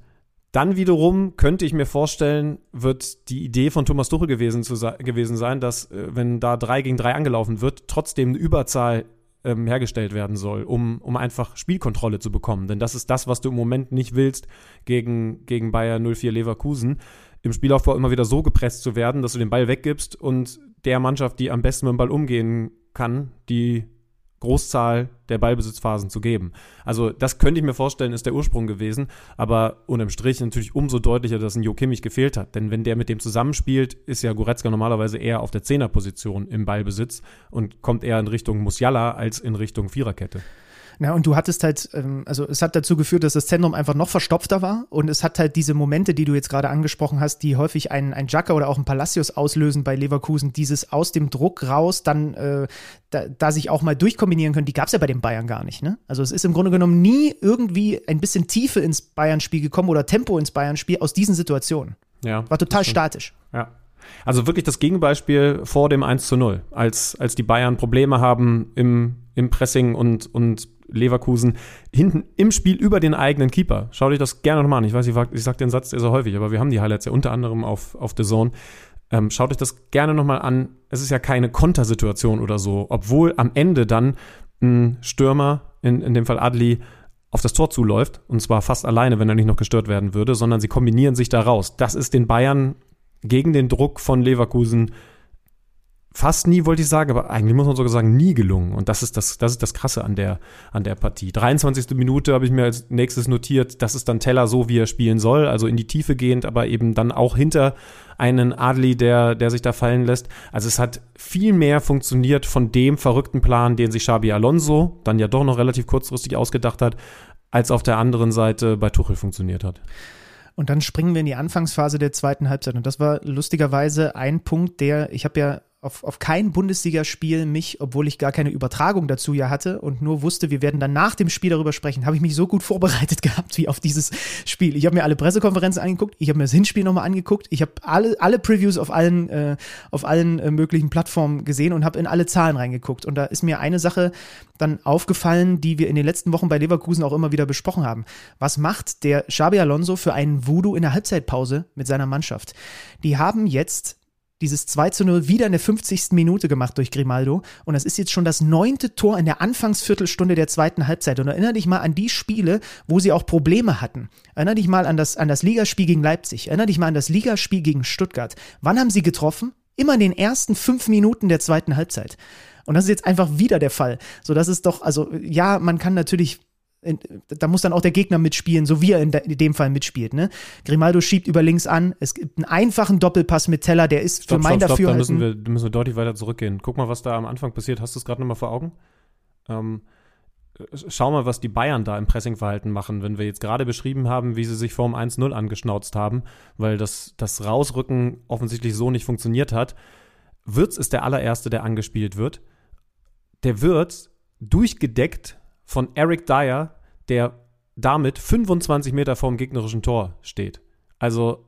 dann wiederum könnte ich mir vorstellen, wird die Idee von Thomas Tuchel gewesen, zu, gewesen sein, dass, äh, wenn da drei gegen drei angelaufen wird, trotzdem eine Überzahl ähm, hergestellt werden soll, um, um einfach Spielkontrolle zu bekommen. Denn das ist das, was du im Moment nicht willst gegen, gegen Bayer 04 Leverkusen. Im Spielaufbau immer wieder so gepresst zu werden, dass du den Ball weggibst und der Mannschaft, die am besten mit dem Ball umgehen kann, die Großzahl der Ballbesitzphasen zu geben. Also das könnte ich mir vorstellen, ist der Ursprung gewesen, aber unterm Strich natürlich umso deutlicher, dass ein Jo Kimmich gefehlt hat. Denn wenn der mit dem zusammenspielt, ist ja Goretzka normalerweise eher auf der Zehnerposition im Ballbesitz und kommt eher in Richtung Musiala als in Richtung Viererkette. Na, und du hattest halt, ähm, also es hat dazu geführt, dass das Zentrum einfach noch verstopfter war und es hat halt diese Momente, die du jetzt gerade angesprochen hast, die häufig einen, ein Jacka oder auch ein Palacios auslösen bei Leverkusen, dieses aus dem Druck raus, dann äh, da, da sich auch mal durchkombinieren können, die gab es ja bei den Bayern gar nicht. Ne? Also es ist im Grunde genommen nie irgendwie ein bisschen Tiefe ins Bayern-Spiel gekommen oder Tempo ins Bayern-Spiel aus diesen Situationen. Ja. War total statisch. Ja. Also wirklich das Gegenbeispiel vor dem 1 zu 0, als, als die Bayern Probleme haben im, im Pressing und, und Leverkusen hinten im Spiel über den eigenen Keeper. Schau dich das gerne nochmal an. Ich weiß, ich, ich sage den Satz sehr, sehr häufig, aber wir haben die Highlights ja unter anderem auf, auf The Zone. Ähm, schaut euch das gerne nochmal an. Es ist ja keine Kontersituation oder so, obwohl am Ende dann ein Stürmer, in, in dem Fall Adli, auf das Tor zuläuft, und zwar fast alleine, wenn er nicht noch gestört werden würde, sondern sie kombinieren sich da raus. Das ist den Bayern gegen den Druck von Leverkusen fast nie, wollte ich sagen, aber eigentlich muss man sogar sagen, nie gelungen. Und das ist das, das ist das Krasse an der, an der Partie. 23. Minute habe ich mir als nächstes notiert, das ist dann Teller so, wie er spielen soll, also in die Tiefe gehend, aber eben dann auch hinter einen Adli, der, der sich da fallen lässt. Also es hat viel mehr funktioniert von dem verrückten Plan, den sich Xabi Alonso dann ja doch noch relativ kurzfristig ausgedacht hat, als auf der anderen Seite bei Tuchel funktioniert hat. Und dann springen wir in die Anfangsphase der zweiten Halbzeit. Und das war lustigerweise ein Punkt, der, ich habe ja auf, auf kein Bundesligaspiel mich, obwohl ich gar keine Übertragung dazu ja hatte und nur wusste, wir werden dann nach dem Spiel darüber sprechen, habe ich mich so gut vorbereitet gehabt wie auf dieses Spiel. Ich habe mir alle Pressekonferenzen angeguckt, ich habe mir das Hinspiel nochmal angeguckt, ich habe alle, alle Previews auf allen, äh, auf allen äh, möglichen Plattformen gesehen und habe in alle Zahlen reingeguckt. Und da ist mir eine Sache dann aufgefallen, die wir in den letzten Wochen bei Leverkusen auch immer wieder besprochen haben. Was macht der Xabi Alonso für einen Voodoo in der Halbzeitpause mit seiner Mannschaft? Die haben jetzt dieses 2 zu 0 wieder in der 50. Minute gemacht durch Grimaldo. Und das ist jetzt schon das neunte Tor in der Anfangsviertelstunde der zweiten Halbzeit. Und erinnere dich mal an die Spiele, wo sie auch Probleme hatten. Erinnere dich mal an das, an das Ligaspiel gegen Leipzig. Erinnere dich mal an das Ligaspiel gegen Stuttgart. Wann haben sie getroffen? Immer in den ersten fünf Minuten der zweiten Halbzeit. Und das ist jetzt einfach wieder der Fall. So, das ist doch, also, ja, man kann natürlich da muss dann auch der Gegner mitspielen, so wie er in, dem Fall mitspielt. Ne? Grimaldo schiebt über links an. Es gibt einen einfachen Doppelpass mit Teller, der ist stopp, für mein stopp, Dafür. Da müssen, wir, müssen wir deutlich weiter zurückgehen. Guck mal, was da am Anfang passiert. Hast du es gerade nochmal vor Augen? Ähm, schau mal, was die Bayern da im Pressingverhalten machen, wenn wir jetzt gerade beschrieben haben, wie sie sich vorm 1-0 angeschnauzt haben, weil das, das Rausrücken offensichtlich so nicht funktioniert hat. Würz ist der allererste, der angespielt wird. Der wird durchgedeckt von Eric Dyer, der damit 25 Meter vorm gegnerischen Tor steht. Also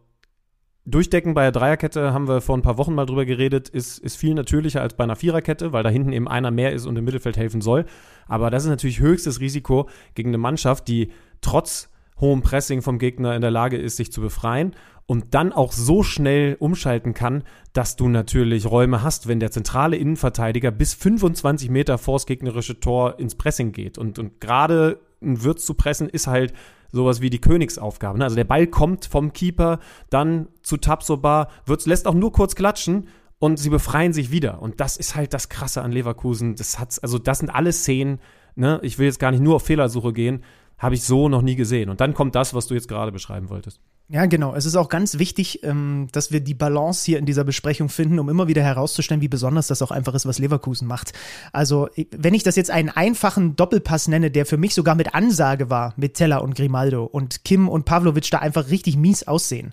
Durchdecken bei der Dreierkette haben wir vor ein paar Wochen mal drüber geredet, ist, ist viel natürlicher als bei einer Viererkette, weil da hinten eben einer mehr ist und im Mittelfeld helfen soll. Aber das ist natürlich höchstes Risiko gegen eine Mannschaft, die trotz hohem Pressing vom Gegner in der Lage ist, sich zu befreien und dann auch so schnell umschalten kann, dass du natürlich Räume hast, wenn der zentrale Innenverteidiger bis 25 Meter vors gegnerische Tor ins Pressing geht. Und, und gerade ein Würz zu pressen ist halt sowas wie die Königsaufgabe. Ne? Also der Ball kommt vom Keeper dann zu Tapsoba, Würz lässt auch nur kurz klatschen und sie befreien sich wieder. Und das ist halt das Krasse an Leverkusen. Das hat's, also das sind alle Szenen, ne? Ich will jetzt gar nicht nur auf Fehlersuche gehen, habe ich so noch nie gesehen. Und dann kommt das, was du jetzt gerade beschreiben wolltest. Ja, genau. Es ist auch ganz wichtig, ähm, dass wir die Balance hier in dieser Besprechung finden, um immer wieder herauszustellen, wie besonders das auch einfach ist, was Leverkusen macht. Also, wenn ich das jetzt einen einfachen Doppelpass nenne, der für mich sogar mit Ansage war, mit Teller und Grimaldo und Kim und Pavlovic da einfach richtig mies aussehen,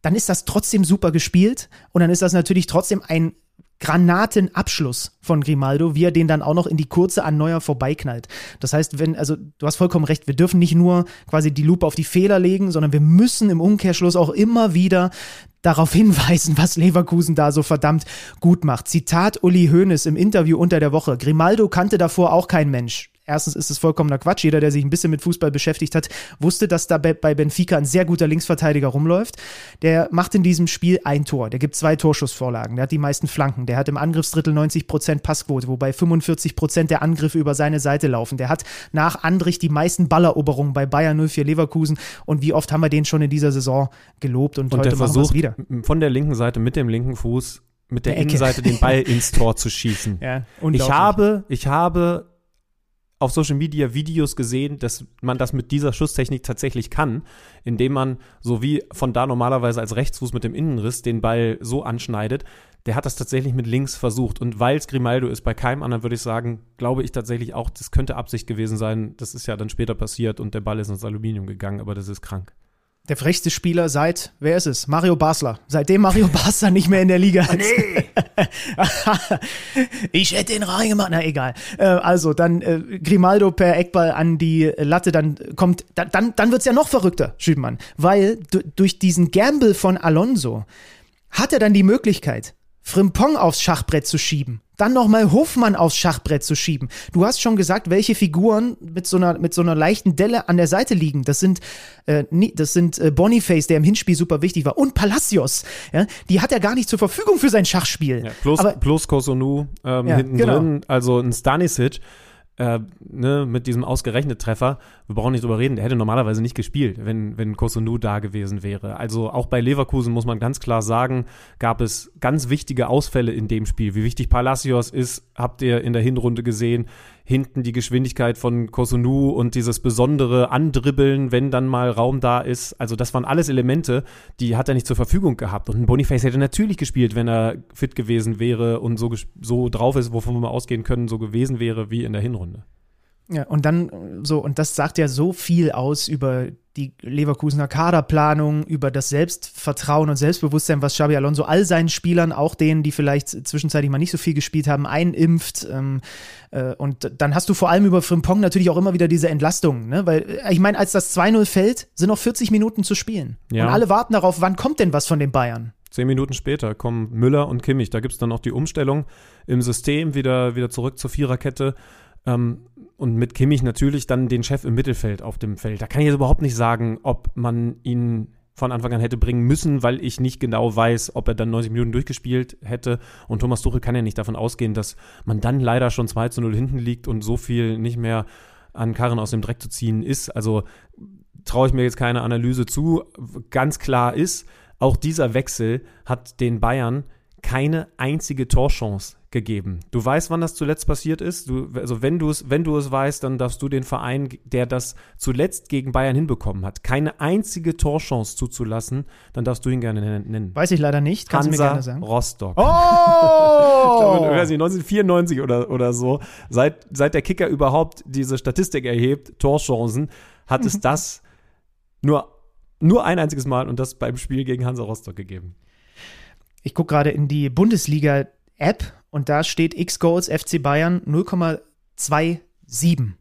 dann ist das trotzdem super gespielt und dann ist das natürlich trotzdem ein Granatenabschluss von Grimaldo, wie er den dann auch noch in die kurze an Neuer vorbeiknallt. Das heißt, wenn, also du hast vollkommen recht, wir dürfen nicht nur quasi die Lupe auf die Fehler legen, sondern wir müssen im Umkehrschluss auch immer wieder darauf hinweisen, was Leverkusen da so verdammt gut macht. Zitat Uli Hoeneß im Interview unter der Woche. Grimaldo kannte davor auch kein Mensch. Erstens ist es vollkommener Quatsch. Jeder, der sich ein bisschen mit Fußball beschäftigt hat, wusste, dass da bei Benfica ein sehr guter Linksverteidiger rumläuft. Der macht in diesem Spiel ein Tor. Der gibt zwei Torschussvorlagen. Der hat die meisten Flanken. Der hat im Angriffsdrittel 90% Passquote, wobei 45% der Angriffe über seine Seite laufen. Der hat nach Andrich die meisten Balleroberungen bei Bayern 04 Leverkusen. Und wie oft haben wir den schon in dieser Saison gelobt und, und heute der versucht wieder. Von der linken Seite mit dem linken Fuß mit der, der Innenseite den Ball ins Tor zu schießen. Ja, ich habe, ich habe auf Social Media Videos gesehen, dass man das mit dieser Schusstechnik tatsächlich kann, indem man, so wie von da normalerweise als Rechtsfuß mit dem Innenriss, den Ball so anschneidet. Der hat das tatsächlich mit links versucht. Und weil es Grimaldo ist, bei keinem anderen würde ich sagen, glaube ich tatsächlich auch, das könnte Absicht gewesen sein. Das ist ja dann später passiert und der Ball ist ins Aluminium gegangen, aber das ist krank. Der frechste Spieler seit, wer ist es? Mario Basler. Seitdem Mario Basler nicht mehr in der Liga ist. Nee. ich hätte ihn reingemacht. Na, egal. Äh, also, dann äh, Grimaldo per Eckball an die Latte, dann kommt, dann, dann wird's ja noch verrückter, Schübenmann. Weil durch diesen Gamble von Alonso hat er dann die Möglichkeit, Frimpong aufs Schachbrett zu schieben, dann nochmal Hofmann aufs Schachbrett zu schieben. Du hast schon gesagt, welche Figuren mit so einer, mit so einer leichten Delle an der Seite liegen. Das sind, äh, das sind äh, Boniface, der im Hinspiel super wichtig war, und Palacios. Ja? Die hat er gar nicht zur Verfügung für sein Schachspiel. Ja, plus, Aber, plus Kosunu ähm, Ja, hinten genau. drin, also ein Stanisic. Äh, ne, mit diesem ausgerechnet Treffer, wir brauchen nicht drüber reden, der hätte normalerweise nicht gespielt, wenn, wenn Kosunu da gewesen wäre. Also auch bei Leverkusen muss man ganz klar sagen, gab es ganz wichtige Ausfälle in dem Spiel. Wie wichtig Palacios ist, habt ihr in der Hinrunde gesehen. Hinten die Geschwindigkeit von Kosunu und dieses besondere Andribbeln, wenn dann mal Raum da ist. Also das waren alles Elemente, die hat er nicht zur Verfügung gehabt. Und ein Boniface hätte natürlich gespielt, wenn er fit gewesen wäre und so, so drauf ist, wovon wir ausgehen können, so gewesen wäre wie in der Hinrunde. Ja, und dann äh, so, und das sagt ja so viel aus über die Leverkusener Kaderplanung, über das Selbstvertrauen und Selbstbewusstsein, was Xabi Alonso all seinen Spielern, auch denen, die vielleicht zwischenzeitlich mal nicht so viel gespielt haben, einimpft. Ähm, äh, und dann hast du vor allem über Frimpong natürlich auch immer wieder diese Entlastung, ne? Weil, äh, ich meine, als das 2-0 fällt, sind noch 40 Minuten zu spielen. Ja. Und alle warten darauf, wann kommt denn was von den Bayern? Zehn Minuten später kommen Müller und Kimmich. Da gibt es dann auch die Umstellung im System, wieder, wieder zurück zur Viererkette. Ähm, und mit Kimmich natürlich dann den Chef im Mittelfeld auf dem Feld. Da kann ich jetzt überhaupt nicht sagen, ob man ihn von Anfang an hätte bringen müssen, weil ich nicht genau weiß, ob er dann 90 Minuten durchgespielt hätte. Und Thomas Tuchel kann ja nicht davon ausgehen, dass man dann leider schon 2 zu 0 hinten liegt und so viel nicht mehr an Karren aus dem Dreck zu ziehen ist. Also traue ich mir jetzt keine Analyse zu. Ganz klar ist, auch dieser Wechsel hat den Bayern keine einzige Torchance gegeben. Du weißt, wann das zuletzt passiert ist. Du, also wenn du es, wenn du es weißt, dann darfst du den Verein, der das zuletzt gegen Bayern hinbekommen hat, keine einzige Torchance zuzulassen, dann darfst du ihn gerne nennen. Weiß ich leider nicht, kannst du mir gerne Hansa sagen. Rostock. Oh! Ich glaube, weiß nicht, 1994 oder, oder so, seit, seit der Kicker überhaupt diese Statistik erhebt, Torchancen, hat es das nur, nur ein einziges Mal und das beim Spiel gegen Hansa Rostock gegeben. Ich gucke gerade in die Bundesliga-App und da steht X-Goals FC Bayern 0,27.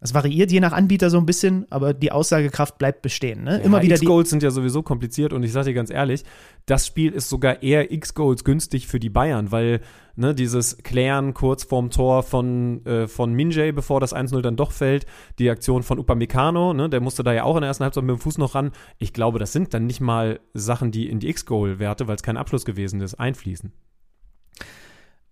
Das variiert je nach Anbieter so ein bisschen, aber die Aussagekraft bleibt bestehen. Ne? Immer wieder die. X-Goals sind ja sowieso kompliziert und ich sage dir ganz ehrlich, das Spiel ist sogar eher X-Goals günstig für die Bayern, weil ne, dieses Klären kurz vorm Tor von, äh, von Minjay, bevor das 1-0 dann doch fällt, die Aktion von Upamecano, ne, der musste da ja auch in der ersten Halbzeit mit dem Fuß noch ran. Ich glaube, das sind dann nicht mal Sachen, die in die X-Goal-Werte, weil es kein Abschluss gewesen ist, einfließen.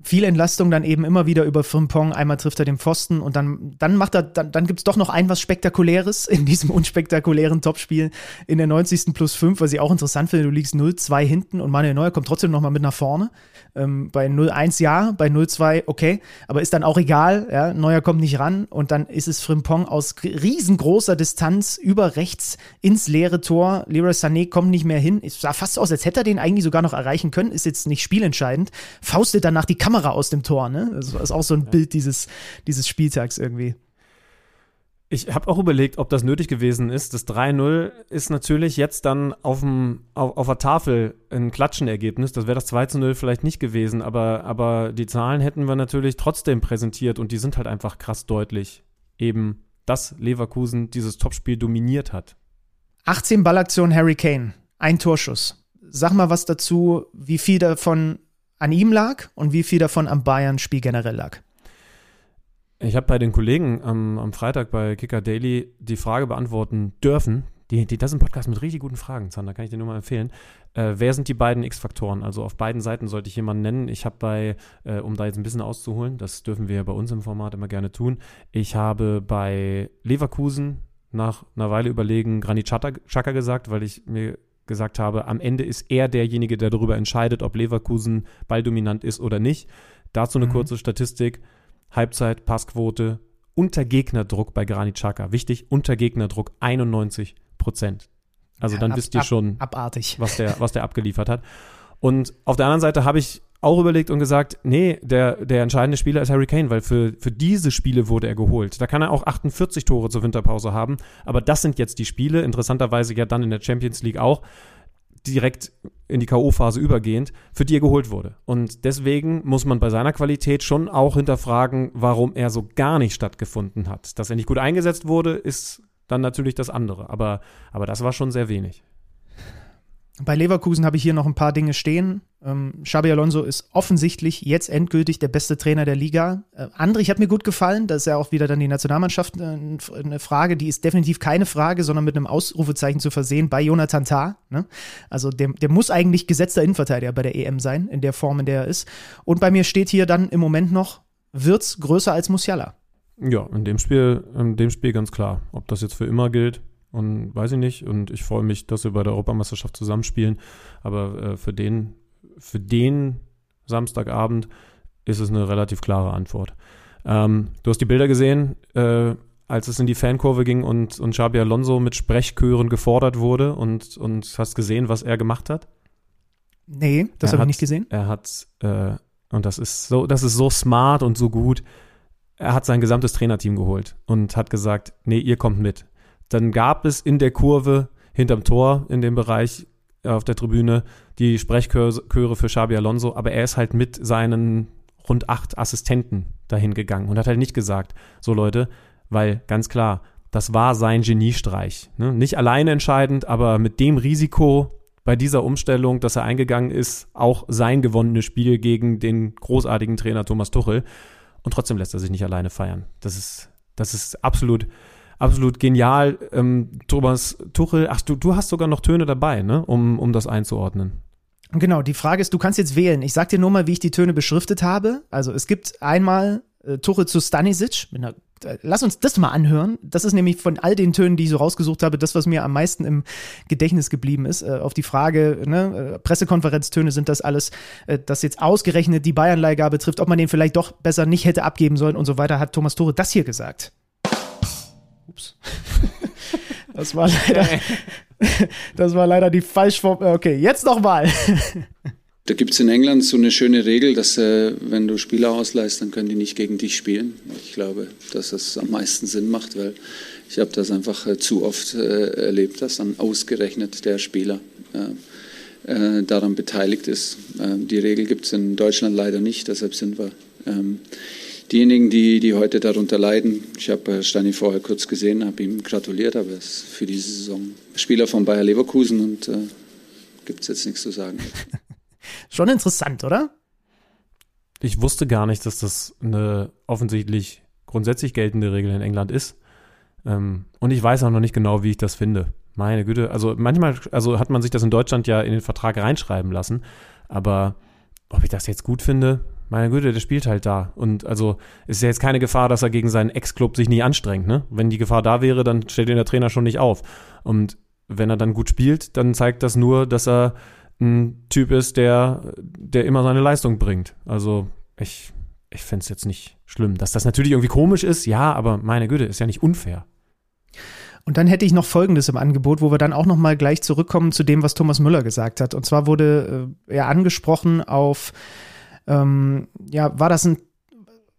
Viel Entlastung dann eben immer wieder über Frimpong. Einmal trifft er den Pfosten und dann, dann macht er, dann, dann gibt es doch noch ein was Spektakuläres in diesem unspektakulären Topspiel in der 90. plus 5, was ich auch interessant finde. Du liegst 0-2 hinten und Manuel Neuer kommt trotzdem nochmal mit nach vorne. Ähm, bei 0-1 ja, bei 0-2 okay, aber ist dann auch egal. Ja? Neuer kommt nicht ran und dann ist es Frimpong aus riesengroßer Distanz über rechts ins leere Tor. Leroy Sané kommt nicht mehr hin. Es sah fast aus, als hätte er den eigentlich sogar noch erreichen können. Ist jetzt nicht spielentscheidend. Faustet danach die Kamera aus dem Tor. Ne? Das ist auch so ein Bild dieses, dieses Spieltags irgendwie. Ich habe auch überlegt, ob das nötig gewesen ist. Das 3-0 ist natürlich jetzt dann auf, dem, auf, auf der Tafel ein Klatschenergebnis. Das wäre das 2-0 vielleicht nicht gewesen, aber, aber die Zahlen hätten wir natürlich trotzdem präsentiert und die sind halt einfach krass deutlich. Eben, dass Leverkusen dieses Topspiel dominiert hat. 18 Ballaktionen Harry Kane, ein Torschuss. Sag mal was dazu, wie viel davon an ihm lag und wie viel davon am Bayern-Spiel generell lag. Ich habe bei den Kollegen am, am Freitag bei Kicker Daily die Frage beantworten dürfen. Die, die, das ist ein Podcast mit richtig guten Fragen, Zander, kann ich dir nur mal empfehlen. Äh, wer sind die beiden X-Faktoren? Also auf beiden Seiten sollte ich jemanden nennen. Ich habe bei, äh, um da jetzt ein bisschen auszuholen, das dürfen wir bei uns im Format immer gerne tun. Ich habe bei Leverkusen nach einer Weile überlegen Granit Xhaka gesagt, weil ich mir gesagt habe, am Ende ist er derjenige, der darüber entscheidet, ob Leverkusen balldominant ist oder nicht. Dazu eine Mhm. kurze Statistik. Halbzeit, Passquote, unter Gegnerdruck bei Granit Xhaka. Wichtig, unter Gegnerdruck 91 Prozent. Also Ja, dann ab- wisst ihr ab- schon, Abartig. was der, was der abgeliefert hat. Und auf der anderen Seite habe ich auch überlegt und gesagt, nee, der, der entscheidende Spieler ist Harry Kane, weil für, für diese Spiele wurde er geholt. Da kann er auch 48 Tore zur Winterpause haben, aber das sind jetzt die Spiele, interessanterweise ja dann in der Champions League auch, direkt in die K.O.-Phase übergehend, für die er geholt wurde. Und deswegen muss man bei seiner Qualität schon auch hinterfragen, warum er so gar nicht stattgefunden hat. Dass er nicht gut eingesetzt wurde, ist dann natürlich das andere. Aber, aber das war schon sehr wenig. Bei Leverkusen habe ich hier noch ein paar Dinge stehen. Ähm, Xabi Alonso ist offensichtlich jetzt endgültig der beste Trainer der Liga. Äh, Andrich hat mir gut gefallen. Das ist ja auch wieder dann die Nationalmannschaft äh, eine Frage. Die ist definitiv keine Frage, sondern mit einem Ausrufezeichen zu versehen bei Jonathan Tah. Ne? Also der, der muss eigentlich gesetzter Innenverteidiger bei der EM sein, in der Form, in der er ist. Und bei mir steht hier dann im Moment noch, wird's größer als Musiala. Ja, in dem Spiel, in dem Spiel ganz klar. Ob das jetzt für immer gilt, und weiß ich nicht. Und ich freue mich, dass wir bei der Europameisterschaft zusammenspielen. Aber äh, für den, für den Samstagabend ist es eine relativ klare Antwort. Ähm, du hast die Bilder gesehen, äh, als es in die Fankurve ging und, und Xabi Alonso mit Sprechchören gefordert wurde und, und hast gesehen, was er gemacht hat? Nee, das habe ich nicht gesehen. Er hat, äh, und das ist so, das ist so smart und so gut. Er hat sein gesamtes Trainerteam geholt und hat gesagt, nee, ihr kommt mit. Dann gab es in der Kurve hinterm Tor in dem Bereich auf der Tribüne die Sprechchöre für Xabi Alonso, aber er ist halt mit seinen rund acht Assistenten dahin gegangen und hat halt nicht gesagt, so Leute, weil ganz klar, das war sein Geniestreich. Ne? Nicht alleine entscheidend, aber mit dem Risiko bei dieser Umstellung, dass er eingegangen ist, auch sein gewonnenes Spiel gegen den großartigen Trainer Thomas Tuchel. Und trotzdem lässt er sich nicht alleine feiern. Das ist, das ist absolut absolut genial. Ähm, Thomas Tuchel, ach, du, du hast sogar noch Töne dabei, ne? um, um das einzuordnen. Genau, die Frage ist, du kannst jetzt wählen. Ich sag dir nur mal, wie ich die Töne beschriftet habe. Also es gibt einmal äh, Tuchel zu Stanisic. Einer, äh, lass uns das mal anhören. Das ist nämlich von all den Tönen, die ich so rausgesucht habe, das, was mir am meisten im Gedächtnis geblieben ist. Äh, auf die Frage, ne, äh, Pressekonferenztöne sind das alles, äh, das jetzt ausgerechnet die Bayern-Leihgabe betrifft, ob man den vielleicht doch besser nicht hätte abgeben sollen und so weiter, hat Thomas Tuchel das hier gesagt. Ups. Das war leider, das war leider die Falschform. Okay, jetzt nochmal. Da gibt es in England so eine schöne Regel, dass äh, wenn du Spieler ausleihst, dann können die nicht gegen dich spielen. Ich glaube, dass das am meisten Sinn macht, weil ich habe das einfach äh, zu oft äh, erlebt, dass dann ausgerechnet der Spieler äh, äh, daran beteiligt ist. Ähm, die Regel gibt es in Deutschland leider nicht, deshalb sind wir ähm, diejenigen, die, die heute darunter leiden. Ich habe Stani vorher kurz gesehen, habe ihm gratuliert, aber er ist für diese Saison Spieler von Bayer Leverkusen und äh, gibt es jetzt nichts zu sagen. Schon interessant, oder? Ich wusste gar nicht, dass das eine offensichtlich grundsätzlich geltende Regel in England ist. Ähm, und ich weiß auch noch nicht genau, wie ich das finde. Meine Güte, also manchmal, also hat man sich das in Deutschland ja in den Vertrag reinschreiben lassen, aber ob ich das jetzt gut finde, meine Güte, der spielt halt da. Und also ist ja jetzt keine Gefahr, dass er gegen seinen Ex-Club sich nie anstrengt. Ne? Wenn die Gefahr da wäre, dann stellt ihn der Trainer schon nicht auf. Und wenn er dann gut spielt, dann zeigt das nur, dass er ein Typ ist, der, der immer seine Leistung bringt. Also ich, ich fände es jetzt nicht schlimm. Dass das natürlich irgendwie komisch ist, ja, aber meine Güte, ist ja nicht unfair. Und dann hätte ich noch Folgendes im Angebot, wo wir dann auch noch mal gleich zurückkommen zu dem, was Thomas Müller gesagt hat. Und zwar wurde äh, er angesprochen auf ähm, ja, war das ein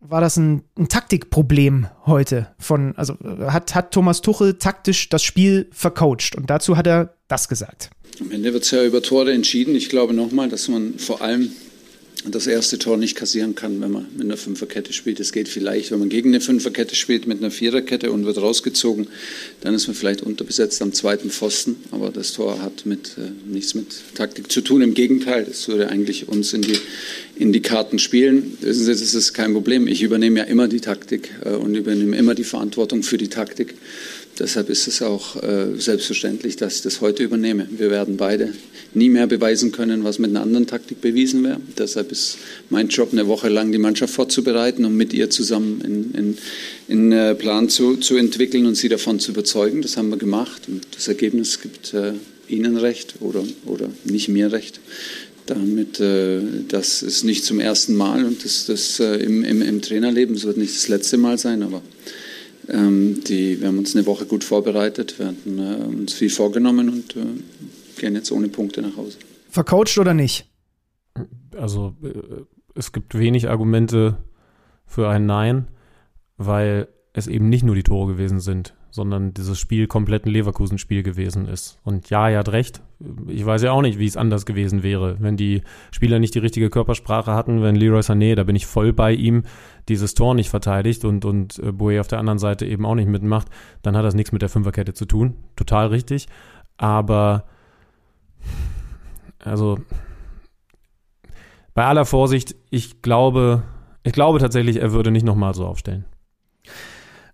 war das ein, ein, Taktikproblem heute von, also hat, hat Thomas Tuchel taktisch das Spiel vercoacht und dazu hat er das gesagt. Am Ende wird es ja über Tore entschieden. Ich glaube nochmal, dass man vor allem das erste Tor nicht kassieren kann, wenn man mit einer Fünferkette spielt. Es geht vielleicht, wenn man gegen eine Fünferkette spielt mit einer Viererkette und wird rausgezogen, dann ist man vielleicht unterbesetzt am zweiten Pfosten. Aber das Tor hat mit, äh, nichts mit Taktik zu tun. Im Gegenteil, es würde eigentlich uns in die, in die Karten spielen. Das ist kein Problem. Ich übernehme ja immer die Taktik äh, und übernehme immer die Verantwortung für die Taktik. Deshalb ist es auch äh, selbstverständlich, dass ich das heute übernehme. Wir werden beide nie mehr beweisen können, was mit einer anderen Taktik bewiesen wäre. Deshalb ist mein Job, eine Woche lang die Mannschaft vorzubereiten und mit ihr zusammen einen in, in, äh, Plan zu, zu entwickeln und sie davon zu überzeugen. Das haben wir gemacht und das Ergebnis gibt äh, Ihnen recht oder, oder nicht mir recht. Damit, äh, das ist nicht zum ersten Mal und das, das äh, im, im, im Trainerleben, das wird nicht das letzte Mal sein, aber die, wir haben uns eine Woche gut vorbereitet, wir hatten äh, uns viel vorgenommen und äh, gehen jetzt ohne Punkte nach Hause. Vercoacht oder nicht? Also äh, es gibt wenig Argumente für ein Nein, weil es eben nicht nur die Tore gewesen sind, sondern dieses Spiel komplett ein Leverkusen-Spiel gewesen ist. Und ja, er hat recht. Ich weiß ja auch nicht, wie es anders gewesen wäre, wenn die Spieler nicht die richtige Körpersprache hatten, wenn Leroy Sané, da bin ich voll bei ihm, dieses Tor nicht verteidigt und, und äh, Boe auf der anderen Seite eben auch nicht mitmacht, dann hat das nichts mit der Fünferkette zu tun. Total richtig. Aber also bei aller Vorsicht, ich glaube, ich glaube tatsächlich, er würde nicht nochmal so aufstellen.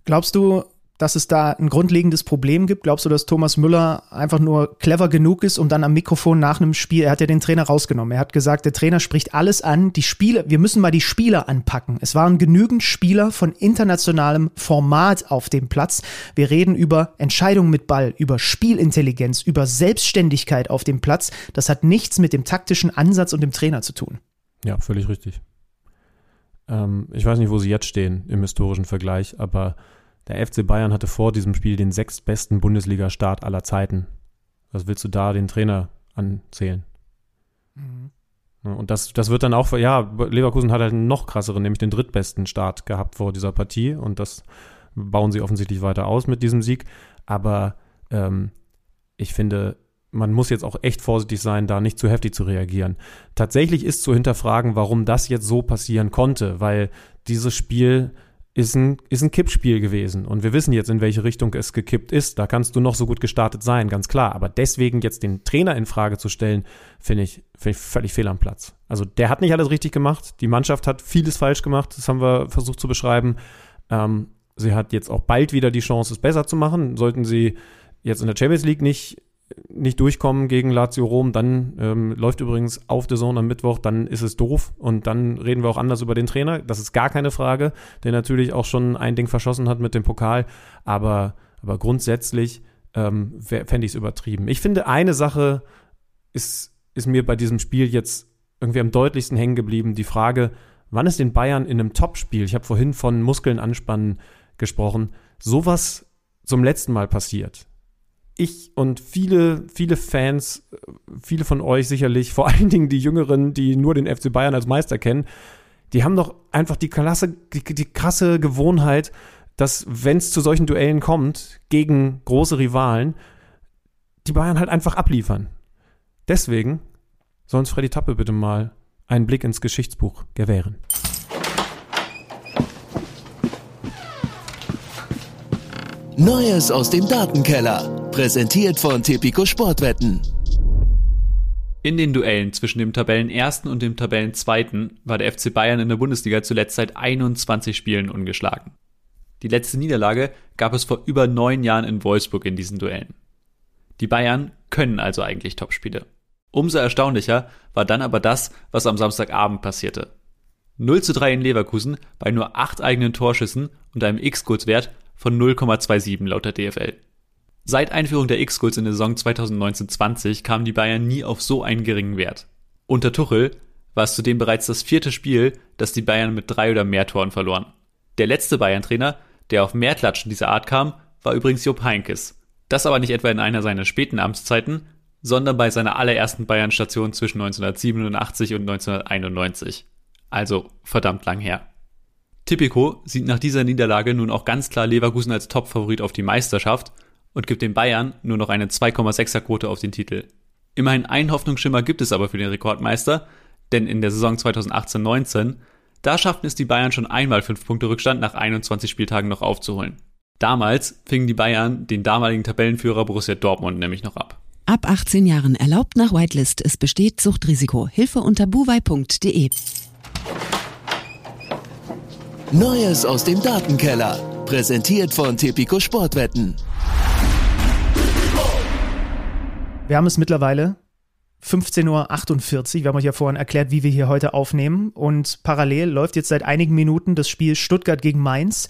Glaubst du, dass es da ein grundlegendes Problem gibt? Glaubst du, dass Thomas Müller einfach nur clever genug ist, um dann am Mikrofon nach einem Spiel, er hat ja den Trainer rausgenommen, er hat gesagt, der Trainer spricht alles an, die Spiele, wir müssen mal die Spieler anpacken. Es waren genügend Spieler von internationalem Format auf dem Platz. Wir reden über Entscheidungen mit Ball, über Spielintelligenz, über Selbstständigkeit auf dem Platz. Das hat nichts mit dem taktischen Ansatz und dem Trainer zu tun. Ja, völlig richtig. Ähm, ich weiß nicht, wo sie jetzt stehen im historischen Vergleich, aber der FC Bayern hatte vor diesem Spiel den sechstbesten Bundesliga-Start aller Zeiten. Was willst du da den Trainer anzählen? Mhm. Und das, das wird dann auch, ja, Leverkusen hat halt einen noch krasseren, nämlich den drittbesten Start gehabt vor dieser Partie und das bauen sie offensichtlich weiter aus mit diesem Sieg. Aber ähm, ich finde, man muss jetzt auch echt vorsichtig sein, da nicht zu heftig zu reagieren. Tatsächlich ist zu hinterfragen, warum das jetzt so passieren konnte, weil dieses Spiel ist ein, ist ein Kippspiel gewesen. Und wir wissen jetzt, in welche Richtung es gekippt ist. Da kannst du noch so gut gestartet sein, ganz klar. Aber deswegen jetzt den Trainer in Frage zu stellen, finde ich, find ich völlig fehl am Platz. Also der hat nicht alles richtig gemacht. Die Mannschaft hat vieles falsch gemacht. Das haben wir versucht zu beschreiben. Ähm, sie hat jetzt auch bald wieder die Chance, es besser zu machen. Sollten sie jetzt in der Champions League nicht nicht durchkommen gegen Lazio Rom, dann ähm, läuft übrigens auf der Zone am Mittwoch, dann ist es doof und dann reden wir auch anders über den Trainer. Das ist gar keine Frage, der natürlich auch schon ein Ding verschossen hat mit dem Pokal, aber, aber grundsätzlich ähm, fände ich es übertrieben. Ich finde, eine Sache ist, ist mir bei diesem Spiel jetzt irgendwie am deutlichsten hängen geblieben, die Frage, wann ist den Bayern in einem Topspiel, ich habe vorhin von Muskeln anspannen gesprochen, sowas zum letzten Mal passiert ich und viele, viele Fans, viele von euch sicherlich, vor allen Dingen die Jüngeren, die nur den FC Bayern als Meister kennen, die haben doch einfach die, klasse, die, die krasse Gewohnheit, dass wenn es zu solchen Duellen kommt, gegen große Rivalen, die Bayern halt einfach abliefern. Deswegen soll uns Freddy Tappe bitte mal einen Blick ins Geschichtsbuch gewähren. Neues aus dem Datenkeller. Präsentiert von Tipico Sportwetten. In den Duellen zwischen dem Tabellenersten und dem Tabellenzweiten war der FC Bayern in der Bundesliga zuletzt seit 21 Spielen ungeschlagen. Die letzte Niederlage gab es vor über neun Jahren in Wolfsburg in diesen Duellen. Die Bayern können also eigentlich Topspiele. Umso erstaunlicher war dann aber das, was am Samstagabend passierte. 0 zu 3 in Leverkusen bei nur acht eigenen Torschüssen und einem X-Kurzwert von 0,27 laut der DFL. Seit Einführung der X-Goals in der Saison 2019-20 kamen die Bayern nie auf so einen geringen Wert. Unter Tuchel war es zudem bereits das vierte Spiel, das die Bayern mit drei oder mehr Toren verloren. Der letzte Bayern-Trainer, der auf mehr Klatschen dieser Art kam, war übrigens Jupp Heynckes. Das aber nicht etwa in einer seiner späten Amtszeiten, sondern bei seiner allerersten Bayern-Station zwischen 1987 und 1991. Also verdammt lang her. Tipico sieht nach dieser Niederlage nun auch ganz klar Leverkusen als Topfavorit auf die Meisterschaft und gibt den Bayern nur noch eine 2,6er Quote auf den Titel. Immerhin einen Hoffnungsschimmer gibt es aber für den Rekordmeister, denn in der Saison 2018-19, da schafften es die Bayern schon einmal 5 Punkte Rückstand nach 21 Spieltagen noch aufzuholen. Damals fingen die Bayern den damaligen Tabellenführer Borussia Dortmund nämlich noch ab. Ab 18 Jahren erlaubt nach Whitelist. Es besteht Suchtrisiko. Hilfe unter buwei.de. Neues aus dem Datenkeller. Präsentiert von Tipico Sportwetten. Wir haben es mittlerweile 15.48 Uhr. Wir haben euch ja vorhin erklärt, wie wir hier heute aufnehmen. Und parallel läuft jetzt seit einigen Minuten das Spiel Stuttgart gegen Mainz.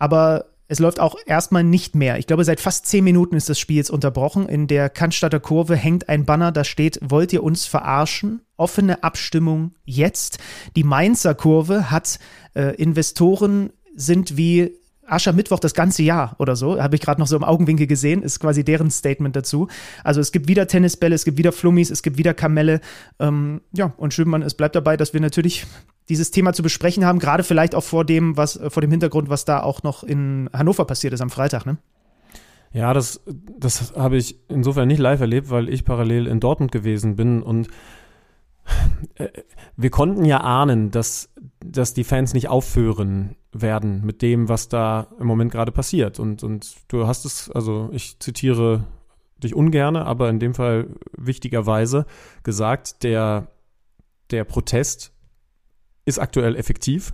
Aber es läuft auch erstmal nicht mehr. Ich glaube, seit fast zehn Minuten ist das Spiel jetzt unterbrochen. In der Cannstatter Kurve hängt ein Banner, da steht, wollt ihr uns verarschen? Offene Abstimmung jetzt. Die Mainzer Kurve hat äh, Investoren sind wie Aschermittwoch das ganze Jahr oder so, habe ich gerade noch so im Augenwinkel gesehen, ist quasi deren Statement dazu. Also es gibt wieder Tennisbälle, es gibt wieder Flummis, es gibt wieder Kamelle. Ähm, ja, und Schönmann, es bleibt dabei, dass wir natürlich dieses Thema zu besprechen haben, gerade vielleicht auch vor dem, was, vor dem Hintergrund, was da auch noch in Hannover passiert ist am Freitag, ne? Ja, das, das habe ich insofern nicht live erlebt, weil ich parallel in Dortmund gewesen bin und äh, wir konnten ja ahnen, dass, dass die Fans nicht aufhören werden mit dem, was da im Moment gerade passiert. Und, und du hast es, also ich zitiere dich ungerne, aber in dem Fall wichtigerweise gesagt, der, der Protest ist aktuell effektiv.